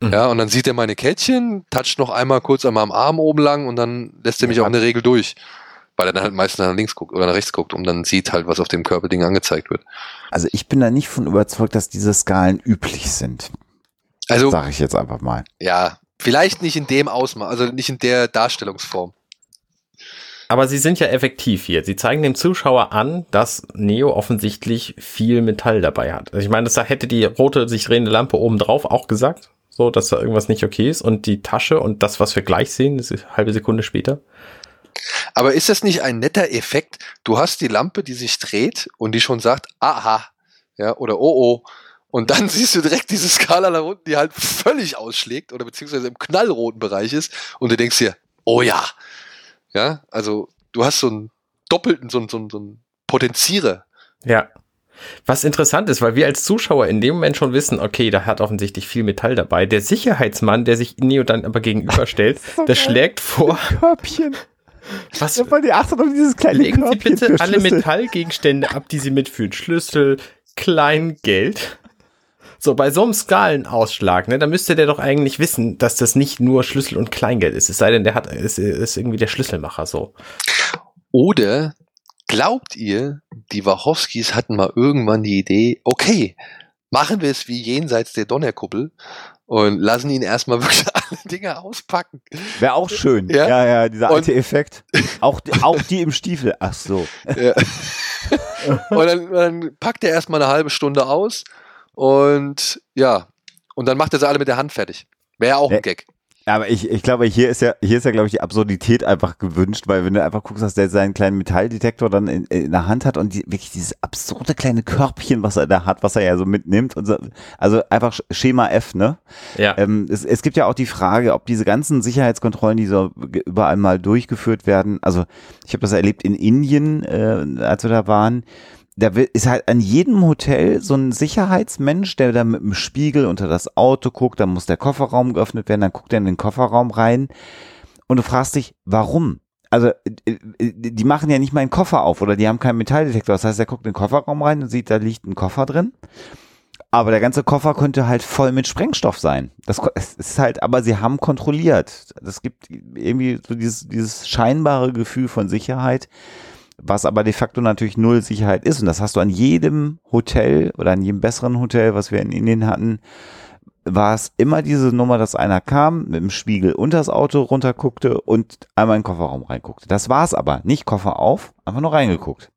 Mhm. Ja, und dann sieht er meine Kettchen, toucht noch einmal kurz an meinem Arm oben lang und dann lässt er mich ja. auch in der Regel durch. Weil er dann halt meistens nach links guckt oder nach rechts guckt und dann sieht halt, was auf dem Körperding angezeigt wird. Also ich bin da nicht von überzeugt, dass diese Skalen üblich sind. Also, Sag ich jetzt einfach mal. ja, vielleicht nicht in dem Ausmaß, also nicht in der Darstellungsform. Aber sie sind ja effektiv hier. Sie zeigen dem Zuschauer an, dass Neo offensichtlich viel Metall dabei hat. Also ich meine, das hätte die rote sich drehende Lampe oben drauf auch gesagt, so dass da irgendwas nicht okay ist. Und die Tasche und das, was wir gleich sehen, ist eine halbe Sekunde später. Aber ist das nicht ein netter Effekt? Du hast die Lampe, die sich dreht und die schon sagt, aha, ja, oder oh oh. Und dann siehst du direkt diese Skala da unten, die halt völlig ausschlägt oder beziehungsweise im knallroten Bereich ist und du denkst dir, oh ja. Ja, also du hast so einen doppelten, so einen, so einen, so einen Potenzierer. Ja. Was interessant ist, weil wir als Zuschauer in dem Moment schon wissen, okay, da hat offensichtlich viel Metall dabei. Der Sicherheitsmann, der sich Neo dann aber gegenüberstellt, so der geil. schlägt vor, Körbchen. was Ja, die achtet auf dieses kleine legen Sie Körbchen bitte für alle. Metallgegenstände ab, die Sie mitführen. Schlüssel, Kleingeld. So, bei so einem Skalenausschlag, ne, da müsste der doch eigentlich wissen, dass das nicht nur Schlüssel und Kleingeld ist. Es sei denn, der hat, ist, ist irgendwie der Schlüsselmacher so. Oder glaubt ihr, die Wachowskis hatten mal irgendwann die Idee, okay, machen wir es wie jenseits der Donnerkuppel und lassen ihn erstmal wirklich alle Dinge auspacken. Wäre auch schön. Ja. Ja, ja, dieser Und- alte Effekt. Auch, die- auch die im Stiefel. Ach so. Ja. und dann, dann packt er erstmal eine halbe Stunde aus und ja, und dann macht er sie alle mit der Hand fertig. Wäre auch Ja. ein Gag. Aber ich, ich glaube, hier ist ja, hier ist ja, glaube ich, die Absurdität einfach gewünscht, weil wenn du einfach guckst, dass der seinen kleinen Metalldetektor dann in, in der Hand hat und die, wirklich dieses absurde kleine Körbchen, was er da hat, was er ja so mitnimmt und so, also einfach Schema F, ne? Ja. Ähm, es, es gibt ja auch die Frage, ob diese ganzen Sicherheitskontrollen, die so überall mal durchgeführt werden, also ich habe das erlebt in Indien, äh, als wir da waren, da ist halt an jedem Hotel so ein Sicherheitsmensch, der da mit dem Spiegel unter das Auto guckt, dann muss der Kofferraum geöffnet werden, dann guckt er in den Kofferraum rein und du fragst dich, warum? Also äh, äh, die machen ja nicht mal einen Koffer auf oder die haben keinen Metalldetektor. Das heißt, er guckt in den Kofferraum rein und sieht, da liegt ein Koffer drin. Aber der ganze Koffer könnte halt voll mit Sprengstoff sein. Das ist halt, aber sie haben kontrolliert. Das gibt irgendwie so dieses, dieses scheinbare Gefühl von Sicherheit, was aber de facto natürlich null Sicherheit ist. Und das hast du an jedem Hotel oder an jedem besseren Hotel, was wir in Indien hatten, war es immer diese Nummer, dass einer kam, mit dem Spiegel unter das Auto runterguckte und einmal in den Kofferraum reinguckte. Das war's aber. Nicht Koffer auf, einfach nur reingeguckt.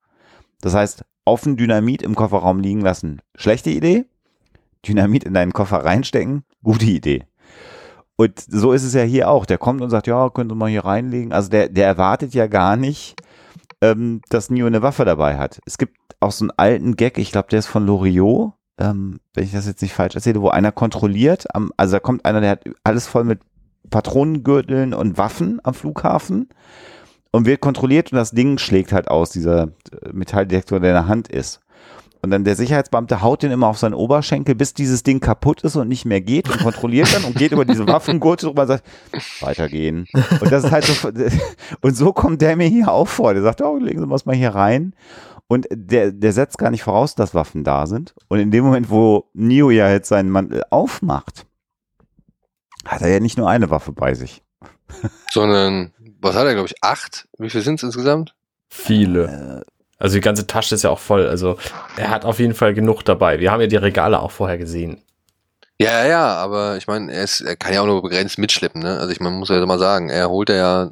Das heißt, offen Dynamit im Kofferraum liegen lassen. Schlechte Idee. Dynamit in deinen Koffer reinstecken. Gute Idee. Und so ist es ja hier auch. Der kommt und sagt, ja, können Sie mal hier reinlegen. Also der, der erwartet ja gar nicht, ähm, dass Neo eine Waffe dabei hat. Es gibt auch so einen alten Gag, ich glaube, der ist von Loriot, ähm, wenn ich das jetzt nicht falsch erzähle, wo einer kontrolliert, am, also da kommt einer, der hat alles voll mit Patronengürteln und Waffen am Flughafen und wird kontrolliert und das Ding schlägt halt aus, dieser äh, Metalldetektor, der in der Hand ist. Und dann der Sicherheitsbeamte haut den immer auf seinen Oberschenkel, bis dieses Ding kaputt ist und nicht mehr geht und kontrolliert dann und geht über diese Waffengurte drüber und sagt, weitergehen. Und das ist halt so, und so kommt der mir hier auch vor. Der sagt, oh, legen Sie was mal hier rein. Und der, der setzt gar nicht voraus, dass Waffen da sind. Und in dem Moment, wo Neo ja jetzt seinen Mantel aufmacht, hat er ja nicht nur eine Waffe bei sich. Sondern, was hat er, glaube ich, acht? Wie viel sind es insgesamt? Viele. Also die ganze Tasche ist ja auch voll. Also er hat auf jeden Fall genug dabei. Wir haben ja die Regale auch vorher gesehen. Ja, ja, ja, aber ich meine, er, ist- er kann ja auch nur begrenzt mitschleppen, ne? Also ich meine, muss ja mal sagen, er holt er ja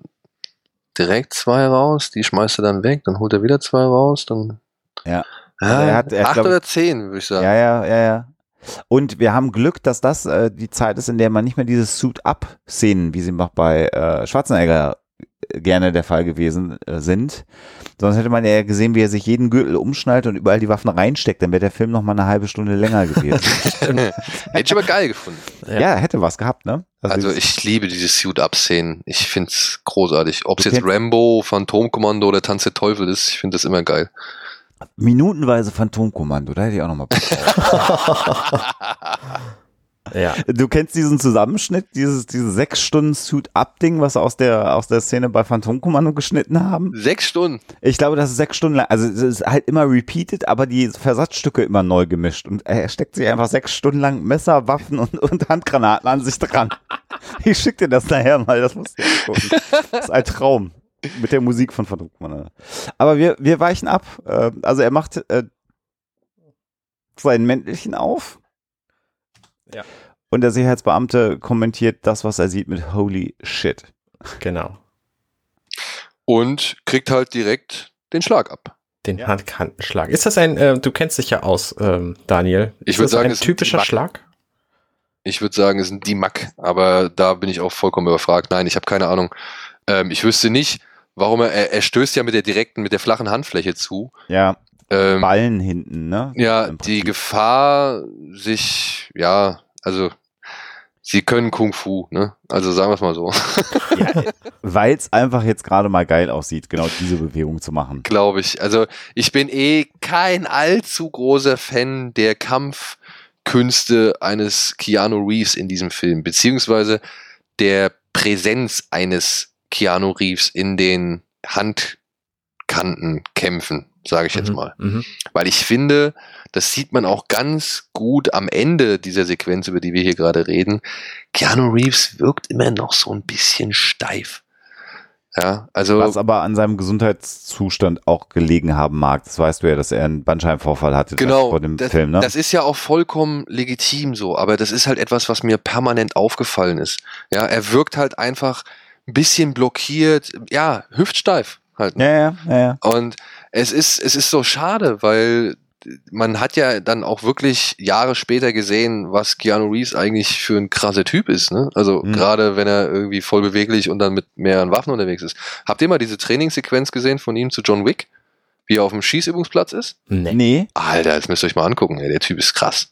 direkt zwei raus, die schmeißt er dann weg, dann holt er wieder zwei raus, dann. Ja. Ja, Also er hat- er acht glaub oder zehn, würde ich sagen. Ja, ja, ja, ja. Und wir haben Glück, dass das äh, die Zeit ist, in der man nicht mehr diese Suit-Up-Szenen, wie sie noch bei äh, Schwarzenegger gerne der Fall gewesen äh, sind. Sonst hätte man ja gesehen, wie er sich jeden Gürtel umschnallt und überall die Waffen reinsteckt. Dann wäre der Film noch mal eine halbe Stunde länger gewesen. Hätte ich aber geil gefunden. Ja. ja. hätte was gehabt, ne? Also dieses- ich liebe diese Suit-Up-Szenen. Ich find's großartig. Ob es Du jetzt Rambo, Phantomkommando oder Tanz der Teufel ist, ich finde das immer geil. minutenweise Phantomkommando, da hätte ich auch noch mal Bock drauf. Ja. Du kennst diesen Zusammenschnitt, dieses, dieses sechs Stunden Suit-Up-Ding, was aus der, aus der Szene bei Phantomkommando geschnitten haben? Sechs Stunden. Ich glaube, das ist sechs Stunden lang. Also es ist halt immer repeated, aber die Versatzstücke immer neu gemischt. Und er steckt sich einfach sechs Stunden lang Messer, Waffen und, und Handgranaten an sich dran. Ich schick dir das nachher mal, das musst du angucken. Das ist ein Traum. mit der Musik von Phantom Commander. Aber wir, wir weichen ab. Äh, also er macht äh, sein Mäntelchen auf. Ja. Und der Sicherheitsbeamte kommentiert das, was er sieht, mit Holy shit. Genau. Und kriegt halt direkt den Schlag ab. Den Ja. Handkantenschlag. Ist das ein, äh, du kennst dich ja aus, ähm, Daniel. Ich Ist würd das sagen, ein es ist typischer Mack. Schlag? Ich würde sagen, es sind die Mack, aber da bin ich auch vollkommen überfragt. Nein, ich habe keine Ahnung. Ähm, ich wüsste nicht, warum er, er, er stößt ja mit der direkten, mit der flachen Handfläche zu. Ja, Ähm, Ballen hinten, ne? ja, die. Gefahr, sich, ja, also, sie können Kung Fu, ne? Also sagen wir es mal so, Ja, Weil es einfach jetzt gerade mal geil aussieht, genau diese Bewegung zu machen. glaube ich. Also, ich bin eh kein allzu großer Fan der Kampfkünste eines Keanu Reeves in diesem Film, beziehungsweise der Präsenz eines Keanu Reeves in den Handkantenkämpfen, sage ich jetzt Mhm, mal. Mhm. Weil ich finde, das sieht man auch ganz gut am Ende dieser Sequenz, über die wir hier gerade reden. Keanu Reeves wirkt immer noch so ein bisschen steif. Ja, also Was aber an seinem Gesundheitszustand auch gelegen haben mag. Das weißt du ja, dass er einen Bandscheibenvorfall hatte genau, vor dem das, Film, ne? das ist ja auch vollkommen legitim so, aber das ist halt etwas, was mir permanent aufgefallen ist. Ja, er wirkt halt einfach ein bisschen blockiert, ja, hüftsteif halt. ne? ja, ja, ja, ja. Und es ist, es ist so schade, weil man hat ja dann auch wirklich Jahre später gesehen, was Keanu Reeves eigentlich für ein krasser Typ ist. Ne? Also Mhm. gerade wenn er irgendwie voll beweglich und dann mit mehreren Waffen unterwegs ist. Habt ihr mal diese Trainingssequenz gesehen von ihm zu John Wick? Wie er auf dem Schießübungsplatz ist? Nee. Nee, Alter, das müsst ihr euch mal angucken. ey, Der Typ ist krass.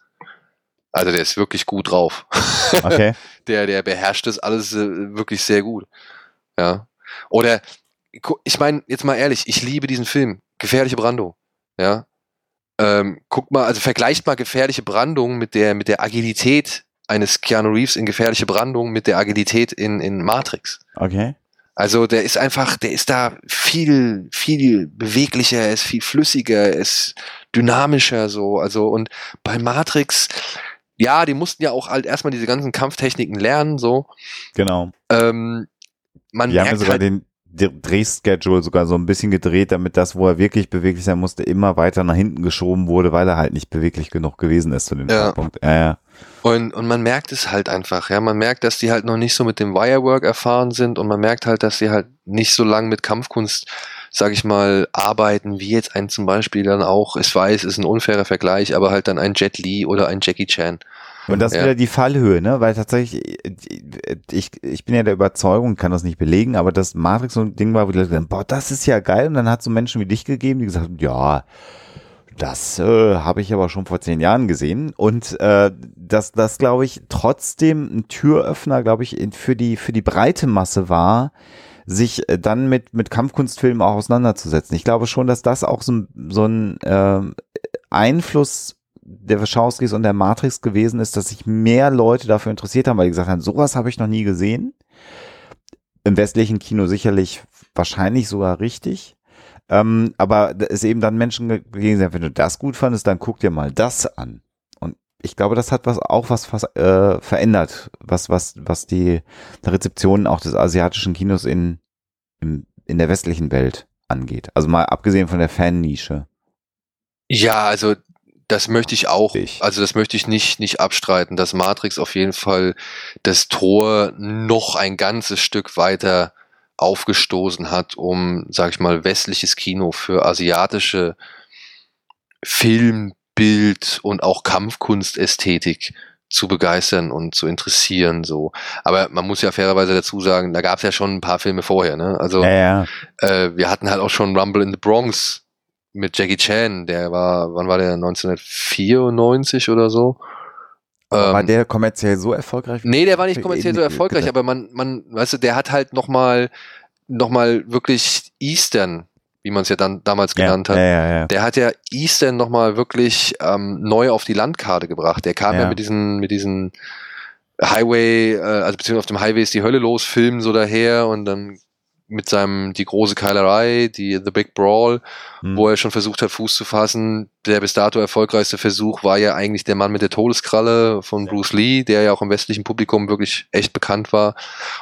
Also der ist wirklich gut drauf. okay. der, der beherrscht das alles äh, wirklich sehr gut. Ja. Oder, ich meine, jetzt mal ehrlich, ich liebe diesen Film. Gefährliche Brandung. Ja. Ähm, guck mal, also vergleicht mal gefährliche Brandung mit der, mit der Agilität eines Keanu Reeves in gefährliche Brandung mit der Agilität in, in Matrix. Okay. Also der ist einfach, der ist da viel, viel beweglicher, er ist viel flüssiger, er ist dynamischer so. Also und bei Matrix, ja, die mussten ja auch halt erstmal diese ganzen Kampftechniken lernen, so. Genau. Ähm, man Die haben ja merkt sogar halt, den Drehschedule sogar so ein bisschen gedreht, damit das, wo er wirklich beweglich sein musste, immer weiter nach hinten geschoben wurde, weil er halt nicht beweglich genug gewesen ist zu dem Ja. Zeitpunkt. Ja, ja. und, und man merkt es halt einfach, ja, man merkt, dass die halt noch nicht so mit dem Wirework erfahren sind und man merkt halt, dass sie halt nicht so lang mit Kampfkunst, sag ich mal, arbeiten, wie jetzt ein zum Beispiel dann auch, ich weiß, ist ein unfairer Vergleich, aber halt dann ein Jet Li oder ein Jackie Chan. Und das ist Ja. wieder die Fallhöhe, ne? Weil tatsächlich, ich, ich bin ja der Überzeugung, kann das nicht belegen, aber dass Matrix so ein Ding war, wo die Leute sagen, boah, das ist ja geil. Und dann hat es so Menschen wie dich gegeben, die gesagt haben, ja, das äh, habe ich aber schon vor zehn Jahren gesehen. Und äh, dass das, glaube ich, trotzdem ein Türöffner, glaube ich, für die, für die breite Masse war, sich äh, dann mit, mit Kampfkunstfilmen auch auseinanderzusetzen. Ich glaube schon, dass das auch so, ein- so ein ähm, Einfluss der Wachowskis und der Matrix gewesen ist, dass sich mehr Leute dafür interessiert haben, weil die gesagt haben, sowas habe ich noch nie gesehen. Im westlichen Kino sicherlich wahrscheinlich sogar richtig. Ähm, aber es eben dann Menschen ge- gegeben sind, wenn du das gut fandest, dann guck dir mal das an. Und ich glaube, das hat was auch was, was äh, verändert, was, was, was die Rezeption auch des asiatischen Kinos in, in, in der westlichen Welt angeht. Also mal abgesehen von der Fan-Nische. Ja, also das möchte ich auch, also das möchte ich nicht, nicht abstreiten, dass Matrix auf jeden Fall das Tor noch ein ganzes Stück weiter aufgestoßen hat, um, sag ich mal, westliches Kino für asiatische Film, Bild und auch Kampfkunstästhetik zu begeistern und zu interessieren, so. Aber man muss ja fairerweise dazu sagen, da gab es ja schon ein paar Filme vorher, ne? Also, Ja, ja. äh, wir hatten halt auch schon Rumble in the Bronx mit Jackie Chan, der war, wann war der, 1994 oder so? Aber war Ähm, der kommerziell so erfolgreich? Nee, der war nicht Für kommerziell so erfolgreich, aber man, man, weißt du, der hat halt nochmal, noch mal wirklich Eastern, wie man es ja dann damals genannt ja, hat. Ja, ja. Der hat ja Eastern nochmal wirklich ähm, neu auf die Landkarte gebracht. Der kam ja, Ja. mit diesen, mit diesen Highway, äh, also beziehungsweise auf dem Highway ist die Hölle los, Filmen so daher und dann mit seinem, die große Keilerei, die The Big Brawl, Hm. wo er schon versucht hat, Fuß zu fassen. Der bis dato erfolgreichste Versuch war ja eigentlich der Mann mit der Todeskralle von Bruce Lee, der ja auch im westlichen Publikum wirklich echt bekannt war.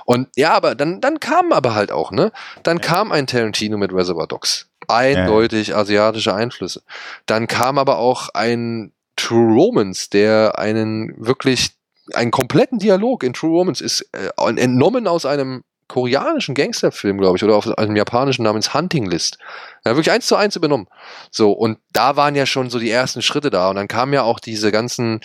Und ja, aber dann, dann kam aber halt auch, ne? Dann kam ein Tarantino mit Reservoir Dogs. Eindeutig asiatische Einflüsse. Dann kam aber auch ein True Romance, der einen wirklich, einen kompletten Dialog in True Romance ist äh, entnommen aus einem koreanischen Gangsterfilm, glaube ich, oder aus einem japanischen namens Hunting List. Ja, wirklich eins zu eins übernommen. So, und da waren ja schon so die ersten Schritte da. Und dann kamen ja auch diese ganzen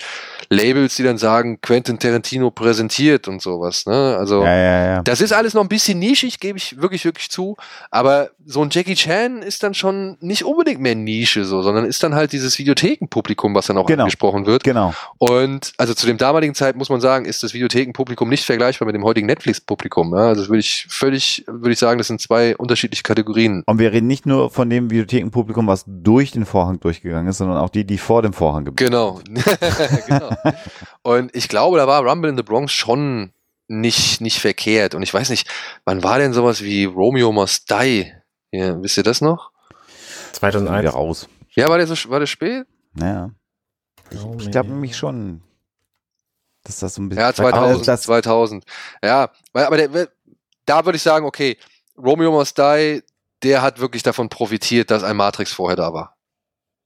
Labels, die dann sagen, Quentin Tarantino präsentiert und sowas. Ne? Also, Ja, ja, ja. das ist alles noch ein bisschen nischig, gebe ich wirklich, wirklich zu. Aber so ein Jackie Chan ist dann schon nicht unbedingt mehr Nische, so, sondern ist dann halt dieses Videothekenpublikum, was dann auch Genau. angesprochen wird. Genau. Und also zu dem damaligen Zeit muss man sagen, ist das Videothekenpublikum nicht vergleichbar mit dem heutigen Netflix-Publikum. Ja? Also das würde ich völlig, würde ich sagen, das sind zwei unterschiedliche Kategorien. Und wir reden nicht nur von dem Videothekenpublikum, was durch den Vorhang durchgegangen ist, sondern auch die, die vor dem Vorhang geblieben Genau. genau. Und ich glaube, da war Rumble in the Bronx schon nicht, nicht verkehrt. Und ich weiß nicht, wann war denn sowas wie Romeo Must Die? Ja, wisst ihr das noch? wieder 2001. raus. Ja, war der so, war der spät? Naja. Oh, Ich glaube nämlich schon, dass das so ein bisschen. Ja, 2000, Aber das, 2000. Ja, aber der, da würde ich sagen, okay, Romeo Must Die, der hat wirklich davon profitiert, dass ein Matrix vorher da war.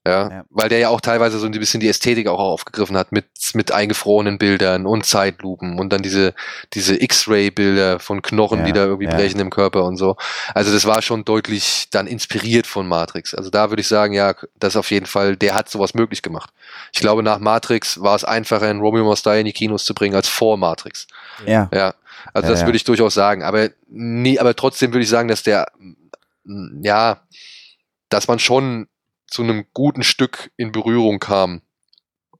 Ja, Ja. weil der ja auch teilweise so ein bisschen die Ästhetik auch aufgegriffen hat mit, mit eingefrorenen Bildern und Zeitlupen und dann diese, diese X-Ray-Bilder von Knochen, Ja, die da irgendwie ja. brechen im Körper und so. Also das war schon deutlich dann inspiriert von Matrix. Also da würde ich sagen, ja, das auf jeden Fall, der hat sowas möglich gemacht. Ich glaube, nach Matrix war es einfacher, einen Romeo Must in die Kinos zu bringen als vor Matrix. ja. Ja, also das würde ich durchaus sagen. Aber nie, aber trotzdem würde ich sagen, dass der, ja, dass man schon zu einem guten Stück in Berührung kam.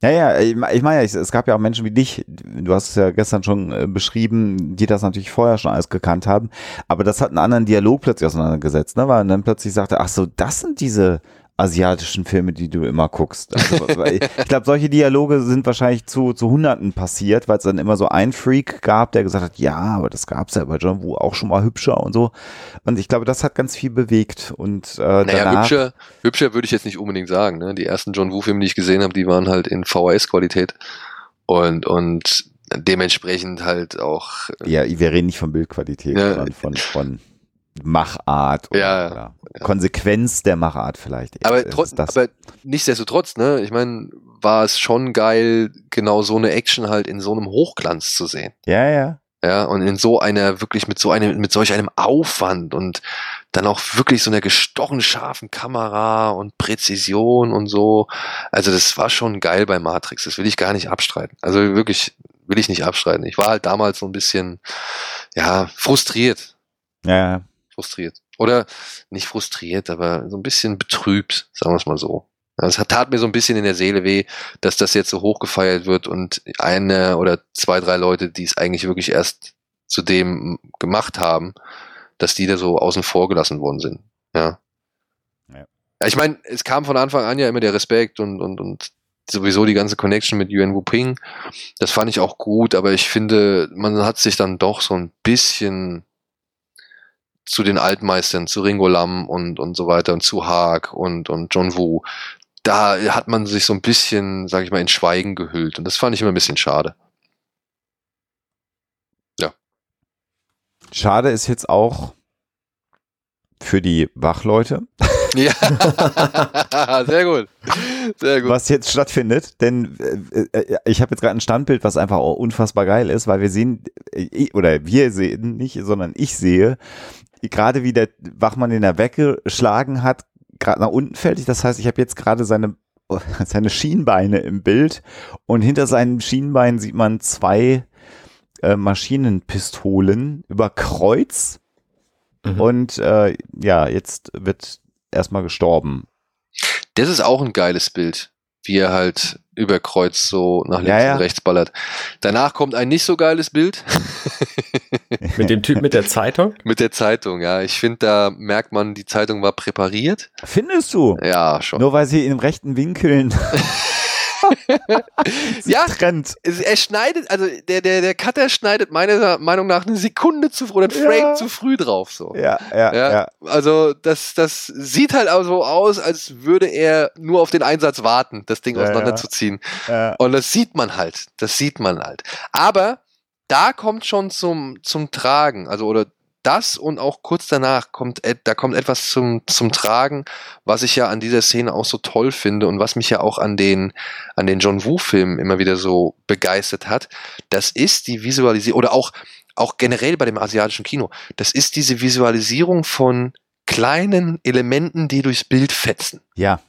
Ja, ja, ich me- ich meine, es gab ja auch Menschen wie dich, du hast es ja gestern schon äh, beschrieben, die das natürlich vorher schon alles gekannt haben, aber das hat einen anderen Dialog plötzlich auseinandergesetzt, ne, weil dann plötzlich sagte, ach so, das sind diese asiatischen Filme, die du immer guckst. Also, ich ich glaube, solche Dialoge sind wahrscheinlich zu, zu Hunderten passiert, weil es dann immer so einen Freak gab, der gesagt hat, ja, aber das gab's ja bei John Woo auch schon mal hübscher und so. Und ich glaube, das hat ganz viel bewegt und äh, Naja, danach, hübscher, hübscher würde ich jetzt nicht unbedingt sagen. Ne? Die ersten John Woo-Filme, die ich gesehen habe, die waren halt in VHS-Qualität. Und, und dementsprechend halt auch. Ja, wir reden nicht von Bildqualität, Ja. sondern von, von Machart oder, Ja, oder Konsequenz der Machart vielleicht. Aber, trotz, aber nichtsdestotrotz, ne, ich meine, war es schon geil, genau so eine Action halt in so einem Hochglanz zu sehen. ja, ja. Ja, und in so einer, wirklich mit so einem, mit solch einem Aufwand und dann auch wirklich so einer gestochen scharfen Kamera und Präzision und so. Also das war schon geil bei Matrix. Das will ich gar nicht abstreiten. Also wirklich will ich nicht abstreiten. Ich war halt damals so ein bisschen, ja, frustriert. Ja, ja. Frustriert. Oder nicht frustriert, aber so ein bisschen betrübt, sagen wir es mal so. Es tat mir so ein bisschen in der Seele weh, dass das jetzt so hochgefeiert wird und eine oder zwei, drei Leute, die es eigentlich wirklich erst zu dem gemacht haben, dass die da so außen vor gelassen worden sind. Ja. Ja. Ja, Ich meine, es kam von Anfang an ja immer der Respekt und, und, und sowieso die ganze Connection mit Yuan Wuping. Das fand ich auch gut, aber ich finde, man hat sich dann doch so ein bisschen zu den Altmeistern, zu Ringo Lam und, und so weiter und zu Haag und, und John Woo, da hat man sich so ein bisschen, sag ich mal, in Schweigen gehüllt. Und das fand ich immer ein bisschen schade. Schade ist jetzt auch für die Wachleute, Ja, sehr gut. Sehr gut. was jetzt stattfindet, denn äh, äh, ich habe jetzt gerade ein Standbild, was einfach unfassbar geil ist, weil wir sehen, äh, oder wir sehen nicht, sondern ich sehe, gerade wie der Wachmann den er weggeschlagen hat, gerade nach unten fällt. Das heißt, ich habe jetzt gerade seine seine Schienbeine im Bild und hinter seinen Schienbeinen sieht man zwei äh, Maschinenpistolen über Kreuz Mhm. und äh, ja, jetzt wird erstmal gestorben. Das ist auch ein geiles Bild, wie er halt über Kreuz so nach links Ja, ja. und rechts ballert. Danach kommt ein nicht so geiles Bild Mit dem Typ mit der Zeitung? mit der Zeitung. Ja, ich finde, da merkt man, die Zeitung war präpariert. Findest du? Ja, schon. Nur weil sie in rechten Winkeln. ja, Trend. er schneidet, also der, der, der Cutter schneidet meiner Meinung nach eine Sekunde zu früh oder ein Ja. Frame zu früh drauf. So. Ja, ja, Ja, ja. also das, das sieht halt auch so aus, als würde er nur auf den Einsatz warten, das Ding Ja, auseinanderzuziehen. ja. Und das sieht man halt. Das sieht man halt. Aber da kommt schon zum, zum Tragen, also oder das und auch kurz danach kommt, da kommt etwas zum, zum Tragen, was ich ja an dieser Szene auch so toll finde und was mich ja auch an den, an den John Woo-Filmen immer wieder so begeistert hat. Das ist die Visualisierung, oder auch, auch generell bei dem asiatischen Kino, das ist diese Visualisierung von kleinen Elementen, die durchs Bild fetzen. ja.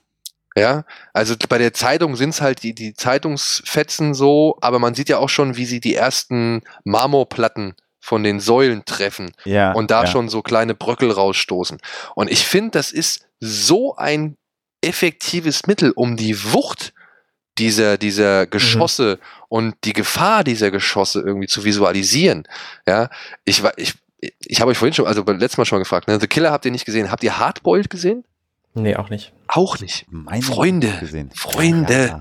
Ja, also bei der Zeitung sind's halt die, die Zeitungsfetzen so, aber man sieht ja auch schon, wie sie die ersten Marmorplatten von den Säulen treffen ja und da ja. schon so kleine Bröckel rausstoßen. Und ich finde, das ist so ein effektives Mittel, um die Wucht dieser, dieser Geschosse und die Gefahr dieser Geschosse irgendwie zu visualisieren. Ja, ich war, ich, ich habe euch vorhin schon, also beim letzten Mal schon mal gefragt, ne? The Killer habt ihr nicht gesehen. Habt ihr Hardboiled gesehen? Nee, auch nicht. Auch nicht. Meine Freunde, gesehen. Freunde. Ja.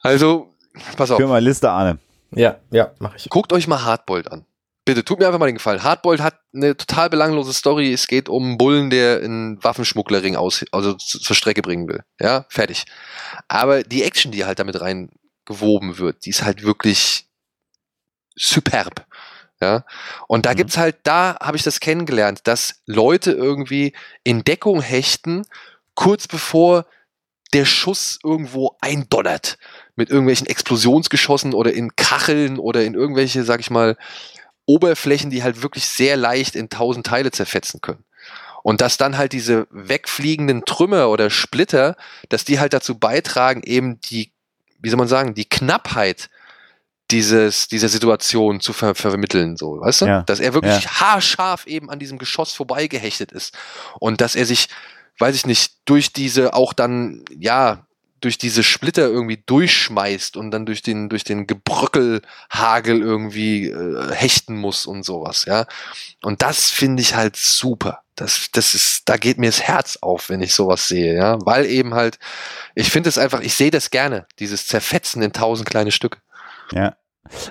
Also, pass auf. Für meine Liste, Arne. Ja, ja, mache ich. Guckt euch mal Hardboiled an. Bitte, tut mir einfach mal den Gefallen. Hardboiled hat eine total belanglose Story. Es geht um einen Bullen, der einen Waffenschmugglerring aus, also zu- zur Strecke bringen will. Ja, fertig. Aber die Action, die halt damit reingewoben wird, die ist halt wirklich superb. Ja, und da Mhm. gibt's halt, da habe ich das kennengelernt, dass Leute irgendwie in Deckung hechten, kurz bevor der Schuss irgendwo eindonnert mit irgendwelchen Explosionsgeschossen oder in Kacheln oder in irgendwelche, sag ich mal, Oberflächen, die halt wirklich sehr leicht in tausend Teile zerfetzen können. Und dass dann halt diese wegfliegenden Trümmer oder Splitter, dass die halt dazu beitragen, eben die, wie soll man sagen, die Knappheit dieses, dieser Situation zu ver vermitteln, so, weißt du? Ja. Dass er wirklich haarscharf eben an diesem Geschoss vorbeigehechtet ist. Und dass er sich, weiß ich nicht, durch diese auch dann, ja, durch diese Splitter irgendwie durchschmeißt und dann durch den, durch den Gebröckelhagel irgendwie äh, hechten muss und sowas, ja. Und das finde ich halt super. Das, das ist, da geht mir das Herz auf, wenn ich sowas sehe, ja. Weil eben halt, ich finde es einfach, ich sehe das gerne, dieses Zerfetzen in tausend kleine Stücke. Ja.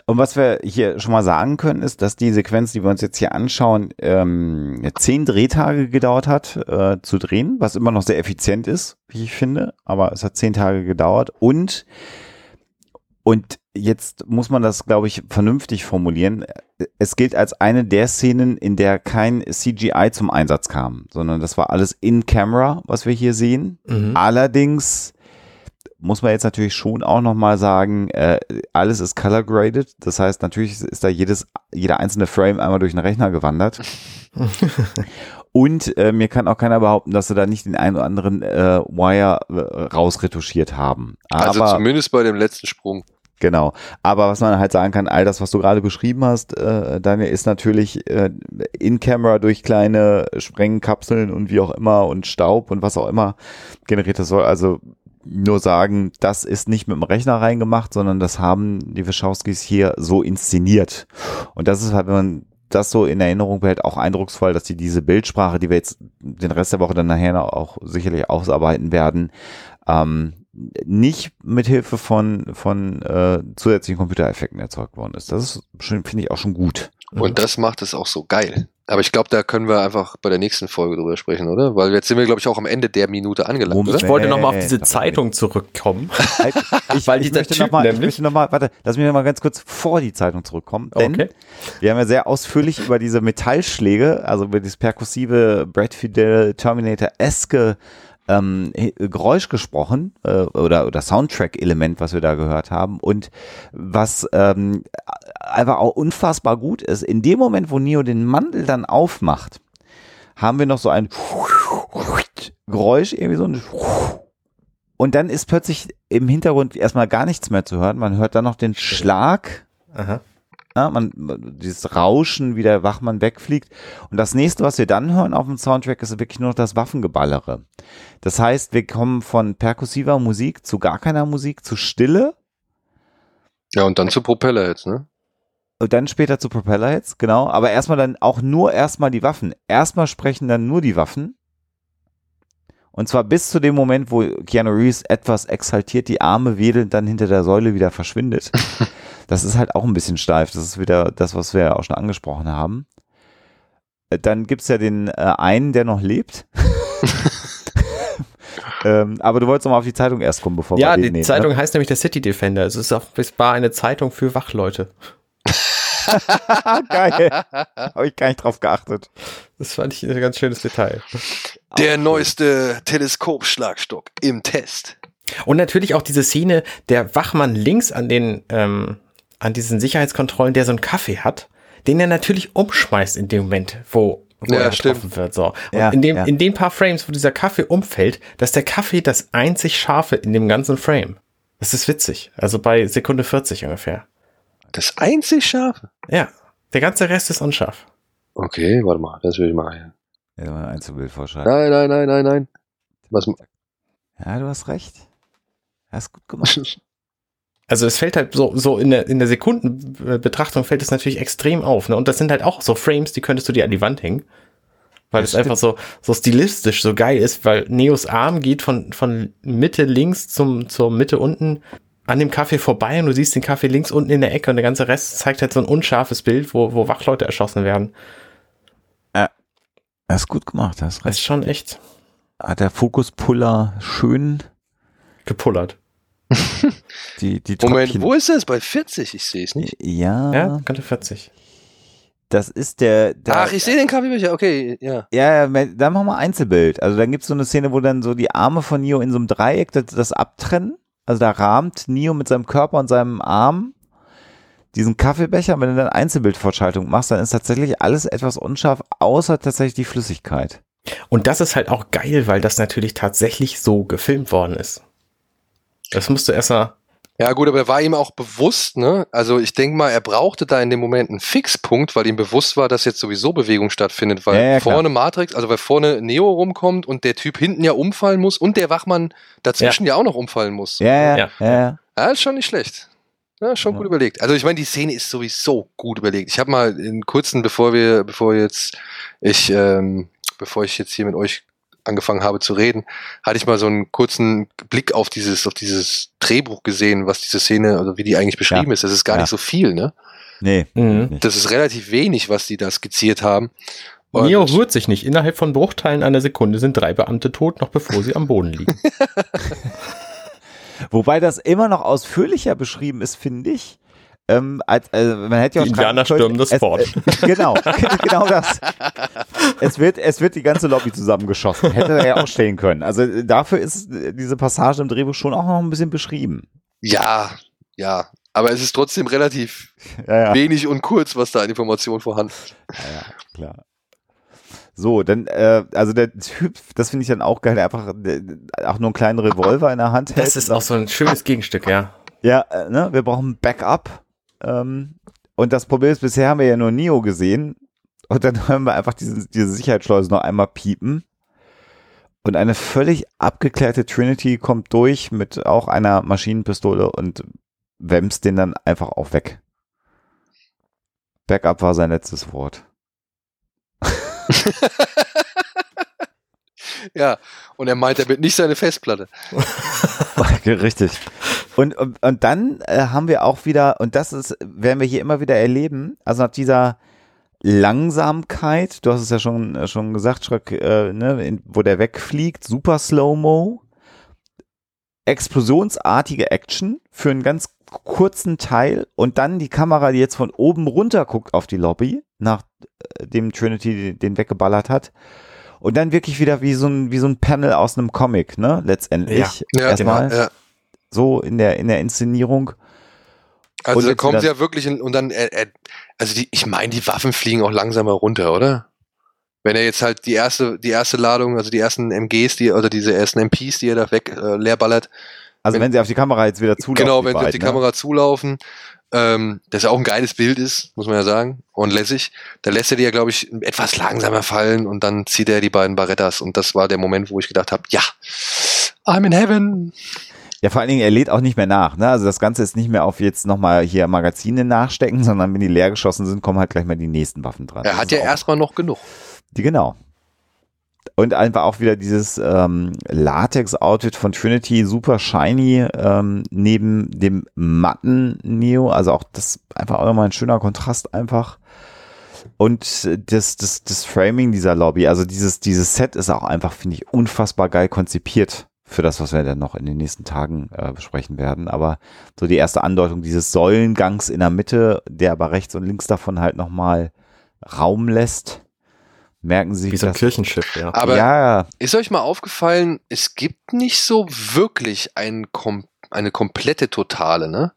Und was wir hier schon mal sagen können, ist, dass die Sequenz, die wir uns jetzt hier anschauen, ähm, zehn Drehtage gedauert hat äh, zu drehen, was immer noch sehr effizient ist, wie ich finde. Aber es hat zehn Tage gedauert und und jetzt muss man das, glaube ich, vernünftig formulieren. Es gilt als eine der Szenen, in der kein CGI zum Einsatz kam, sondern das war alles in Camera, was wir hier sehen. Mhm. Allerdings muss man jetzt natürlich schon auch nochmal sagen, äh, alles ist color graded. Das heißt, natürlich ist da jedes, jeder einzelne Frame einmal durch den Rechner gewandert. Und äh, mir kann auch keiner behaupten, dass sie da nicht den einen oder anderen äh, Wire äh, rausretuschiert haben. Also Aber zumindest bei dem letzten Sprung. Genau. Aber was man halt sagen kann, all das, was du gerade beschrieben hast, äh, Daniel, ist natürlich äh, in Camera durch kleine Sprengkapseln und wie auch immer und Staub und was auch immer generiert. Das soll also nur sagen, das ist nicht mit dem Rechner reingemacht, sondern das haben die Wachowskis hier so inszeniert. Und das ist halt, wenn man das so in Erinnerung behält, auch eindrucksvoll, dass die diese Bildsprache, die wir jetzt den Rest der Woche dann nachher auch sicherlich ausarbeiten werden, ähm, nicht mit Hilfe von von äh, zusätzlichen Computereffekten erzeugt worden ist. Das ist finde ich auch schon gut. Und das macht es auch so geil. Aber ich glaube, da können wir einfach bei der nächsten Folge drüber sprechen, oder? Weil jetzt sind wir, glaube ich, auch am Ende der Minute angelangt, Moment. oder? Ich wollte noch mal auf diese Zeitung zurückkommen. Ich, Weil ich dieser möchte Typ noch mal, ich möchte noch mal, warte, lass mich mal ganz kurz vor die Zeitung zurückkommen, denn Okay. wir haben ja sehr ausführlich über diese Metallschläge, also über dieses perkussive Brad Fidel Terminator-eske ähm, Geräusch gesprochen äh, oder, oder Soundtrack-Element, was wir da gehört haben und was ähm, einfach auch unfassbar gut ist. In dem Moment, wo Neo den Mantel dann aufmacht, haben wir noch so ein Geräusch, irgendwie so ein und dann ist plötzlich im Hintergrund erstmal gar nichts mehr zu hören. Man hört dann noch den Schlag Aha. Ja, man, dieses Rauschen, wie der Wachmann wegfliegt. Und das nächste, was wir dann hören auf dem Soundtrack, ist wirklich nur noch das Waffengeballere. Das heißt, wir kommen von perkussiver Musik zu gar keiner Musik, zu Stille Ja, und dann zu Propeller jetzt, ne? und dann später zu Propellerheads, genau. Aber erstmal dann auch nur erstmal die Waffen. Erstmal sprechen dann nur die Waffen. Und zwar bis zu dem Moment, wo Keanu Reeves etwas exaltiert die Arme wedelnd dann hinter der Säule wieder verschwindet. Das ist halt auch ein bisschen steif. Das ist wieder das, was wir ja auch schon angesprochen haben. Äh, Dann gibt's ja den äh, einen, der noch lebt. ähm, aber du wolltest noch mal auf die Zeitung erst kommen, bevor Ja, wir die den nehmen, Zeitung Ne? heißt nämlich der City Defender. Es ist auch, es war eine Zeitung für Wachleute. Geil. Habe ich gar nicht drauf geachtet. Das fand ich ein ganz schönes Detail. Der neueste Teleskopschlagstock im Test. Und natürlich auch diese Szene, der Wachmann links an den, ähm, an diesen Sicherheitskontrollen, der so einen Kaffee hat, den er natürlich umschmeißt in dem Moment, wo, wo Ja, er stimmt. getroffen wird. So. Und Ja, in, dem, ja. in den paar Frames, wo dieser Kaffee umfällt, dass der Kaffee das einzig Scharfe in dem ganzen Frame. Das ist witzig. Also bei Sekunde 40 ungefähr. Das einzig Scharfe. Ja. Der ganze Rest ist unscharf. Okay, warte mal, das will ich mal. Ja, mal ein Einzelbild vorschreiben. Nein, nein, nein, nein, nein. Was, Ja, du hast recht. Hast gut gemacht. Also es fällt halt so, so in der, in der Sekundenbetrachtung fällt es natürlich extrem auf. Ne? Und das sind halt auch so Frames, die könntest du dir an die Wand hängen. Weil Das es einfach so, so stilistisch so geil ist, weil Neos Arm geht von, von Mitte links zum, zur Mitte unten an dem Kaffee vorbei und du siehst den Kaffee links unten in der Ecke und der ganze Rest zeigt halt so ein unscharfes Bild, wo, wo Wachleute erschossen werden. Hast gut gemacht, Das recht. ist schon echt Hat der Fokuspuller schön gepullert. die, die Moment, wo ist das? Bei 40? Ich sehe es nicht. Ja, Ja, Kante 40. das ist der, der Ach, ich sehe den Kaffeebecher. Okay, ja. Ja, ja, dann machen wir Einzelbild. Also dann gibt's so eine Szene, wo dann so die Arme von Neo in so einem Dreieck das, das abtrennen. Also da rahmt Neo mit seinem Körper und seinem Arm diesen Kaffeebecher. Und wenn du dann Einzelbildfortschaltung machst, dann ist tatsächlich alles etwas unscharf, außer tatsächlich die Flüssigkeit. Und das ist halt auch geil, weil das natürlich tatsächlich so gefilmt worden ist. Das musst du erst mal Ja, gut, aber er war ihm auch bewusst, ne? Also ich denke mal, er brauchte da in dem Moment einen Fixpunkt, weil ihm bewusst war, dass jetzt sowieso Bewegung stattfindet, weil Ja, ja, vorne Matrix, also weil vorne Neo rumkommt und der Typ hinten ja umfallen muss und der Wachmann dazwischen ja, auch noch umfallen muss. Ja, ja, Ja. ja. ja. Ja, ist schon nicht schlecht. Ja, schon Ja. gut überlegt. Also ich meine, die Szene ist sowieso gut überlegt. Ich habe mal in kurzen, bevor wir, bevor jetzt ich, ähm, bevor ich jetzt hier mit euch angefangen habe zu reden, hatte ich mal so einen kurzen Blick auf dieses, auf dieses Drehbuch gesehen, was diese Szene, also wie die eigentlich beschrieben Ja. ist. Das ist gar Ja. nicht so viel, ne? Nee. Mhm. Das ist relativ wenig, was die da skizziert haben. Und- Neo rührt sich nicht. Innerhalb von Bruchteilen einer Sekunde sind drei Beamte tot, noch bevor sie am Boden liegen. Wobei das immer noch ausführlicher beschrieben ist, finde ich. Ähm, als, also man hätte ja Die auch schreiben Indianer stürmen das Fort. Äh, genau, genau das. Es wird, es wird die ganze Lobby zusammengeschossen. Hätte er ja auch stehen können. Also äh, dafür ist äh, diese Passage im Drehbuch schon auch noch ein bisschen beschrieben. Ja, ja. Aber es ist trotzdem relativ Ja, ja. wenig und kurz, was da an Informationen vorhanden ist. Ja, ja, klar. So, dann, äh, also der Typ, das finde ich dann auch geil, der einfach der, auch nur einen kleinen Revolver in der Hand hält. Das ist auch so ein schönes Gegenstück, ja. Ja, äh, ne, wir brauchen Backup. Ähm, und das Problem ist, bisher haben wir ja nur Neo gesehen. Und dann hören wir einfach diese, diese Sicherheitsschleuse noch einmal piepen. Und eine völlig abgeklärte Trinity kommt durch mit auch einer Maschinenpistole und wämst den dann einfach auch weg. Backup war sein letztes Wort. Ja, und er meint damit nicht seine Festplatte. Richtig. Und, und, und dann äh, haben wir auch wieder, und das ist, werden wir hier immer wieder erleben, also nach dieser Langsamkeit, du hast es ja schon, äh, schon gesagt, Schröck, äh, ne, in, wo der wegfliegt, super Slow-Mo, explosionsartige Action für einen ganz kurzen Teil und dann die Kamera, die jetzt von oben runter guckt auf die Lobby, nachdem Trinity den, weggeballert hat. Und dann wirklich wieder wie so ein, wie so ein Panel aus einem Comic, ne, letztendlich. Ja, Erstmal genau. Ja. so in der, in der Inszenierung. Also kommt wieder- ja wirklich in, und dann, er, er, also die, ich meine, die Waffen fliegen auch langsamer runter, oder? Wenn er jetzt halt die erste, die erste Ladung, also die ersten MGs, die, oder diese ersten MPs, die er da weg äh, leerballert, Also wenn, Wenn- sie auf die Kamera jetzt wieder zulaufen. genau, wenn sie auf beiden, die ne? Kamera zulaufen, ähm, das ja auch ein geiles Bild ist, muss man ja sagen, und lässig, da lässt er die ja, glaube ich, etwas langsamer fallen und dann zieht er die beiden Barettas und das war der Moment, wo ich gedacht habe, ja, I'm in heaven. Ja, vor allen Dingen, er lädt auch nicht mehr nach. Ne? Also das Ganze ist nicht mehr auf jetzt nochmal hier Magazine nachstecken, sondern wenn die leer geschossen sind, kommen halt gleich mal die nächsten Waffen dran. Er Das hat ja erstmal noch genug. Die, genau. Und einfach auch wieder dieses ähm, Latex-Outfit von Trinity, super shiny, ähm, neben dem matten Neo. Also auch das einfach auch nochmal ein schöner Kontrast einfach. Und das, das, das Framing dieser Lobby, also dieses, dieses Set ist auch einfach, finde ich, unfassbar geil konzipiert für das, was wir dann noch in den nächsten Tagen äh, besprechen werden. Aber so die erste Andeutung dieses Säulengangs in der Mitte, der aber rechts und links davon halt nochmal Raum lässt, merken Sie. Wie so ein Kirchenschiff, ja. Aber ja, ist euch mal aufgefallen, es gibt nicht so wirklich ein, eine komplette Totale, ne?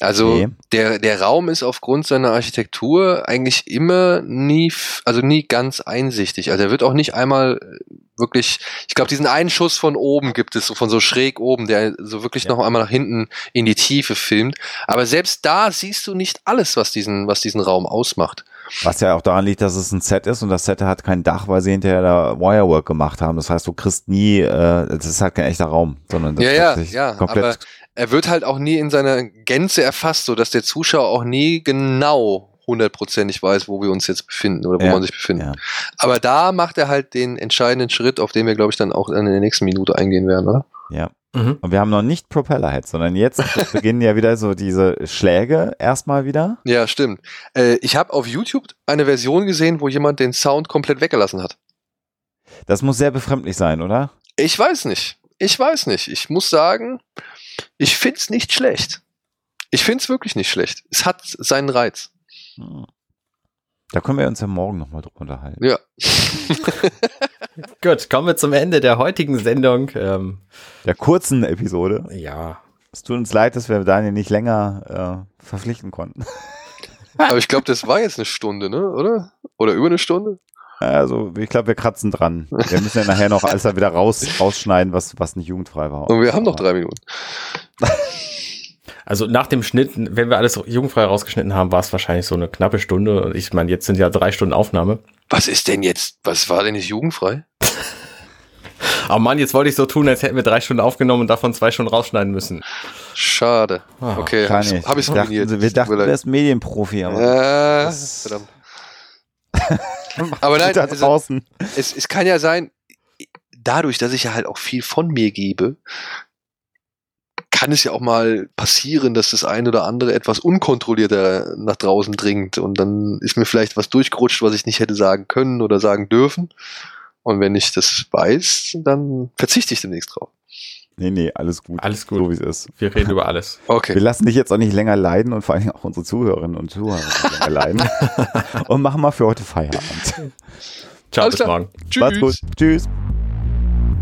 Also Nee. der, der Raum ist aufgrund seiner Architektur eigentlich immer nie, also nie ganz einsichtig. Also er wird auch nicht einmal äh, wirklich, ich glaube, diesen einen Schuss von oben gibt es, so von so schräg oben, der so wirklich Ja. noch einmal nach hinten in die Tiefe filmt. Aber selbst da siehst du nicht alles, was diesen, was diesen Raum ausmacht. Was ja auch daran liegt, dass es ein Set ist und das Set hat kein Dach, weil sie hinterher da Wirework gemacht haben. Das heißt, du kriegst nie, äh, das ist halt kein echter Raum, sondern das Ja, ist ja, ja, komplett. Er wird halt auch nie in seiner Gänze erfasst, so dass der Zuschauer auch nie genau hundertprozentig weiß, wo wir uns jetzt befinden oder wo Ja, man sich befindet. ja. Aber da macht er halt den entscheidenden Schritt, auf den wir, glaube ich, dann auch in der nächsten Minute eingehen werden, oder? ja. Mhm. Und wir haben noch nicht Propellerhead, sondern jetzt beginnen ja wieder so diese Schläge erstmal wieder. Ja, stimmt. Äh, ich habe auf YouTube eine Version gesehen, wo jemand den Sound komplett weggelassen hat. Das muss sehr befremdlich sein, oder? Ich weiß nicht. Ich weiß nicht. Ich muss sagen, ich find's nicht schlecht. Ich find's wirklich nicht schlecht. Es hat seinen Reiz. Hm. Da können wir uns ja morgen nochmal drüber unterhalten. Ja. Gut, kommen wir zum Ende der heutigen Sendung. Ähm, Der kurzen Episode. ja, Es tut uns leid, dass wir Daniel nicht länger äh, verpflichten konnten. Aber ich glaube, das war jetzt eine Stunde, ne? Oder? Oder über eine Stunde? Also, ich glaube, wir kratzen dran. Wir müssen ja nachher noch alles da wieder raus, rausschneiden, was, was nicht jugendfrei war. Und wir haben noch drei Minuten. also nach dem Schnitt, wenn wir alles jugendfrei rausgeschnitten haben, war es wahrscheinlich so eine knappe Stunde. Und Ich meine, jetzt sind ja drei Stunden Aufnahme. Was ist denn jetzt? Was war denn nicht jugendfrei? Aber Mann, jetzt wollte ich so tun, als hätten wir drei Stunden aufgenommen und davon zwei Stunden rausschneiden müssen. Schade. Ah, Okay, Kann habe ich. ich, hab ich's wir dachten, wir du wärst Medienprofi, aber Ja, das- verdammt. Aber nein, da also, draußen. es, es kann ja sein, dadurch, dass ich ja halt auch viel von mir gebe, kann es ja auch mal passieren, dass das eine oder andere etwas unkontrollierter nach draußen dringt und dann ist mir vielleicht was durchgerutscht, was ich nicht hätte sagen können oder sagen dürfen. Und wenn ich das weiß, dann verzichte ich demnächst drauf. Nee, nee, alles gut. Alles gut. So wie es ist. Wir reden über alles. Wir Okay. lassen dich jetzt auch nicht länger leiden und vor allen Dingen auch unsere Zuhörerinnen und Zuhörer nicht länger leiden. und machen mal für heute Feierabend. Ciao, Alles bis klar. morgen. Macht's gut. Tschüss.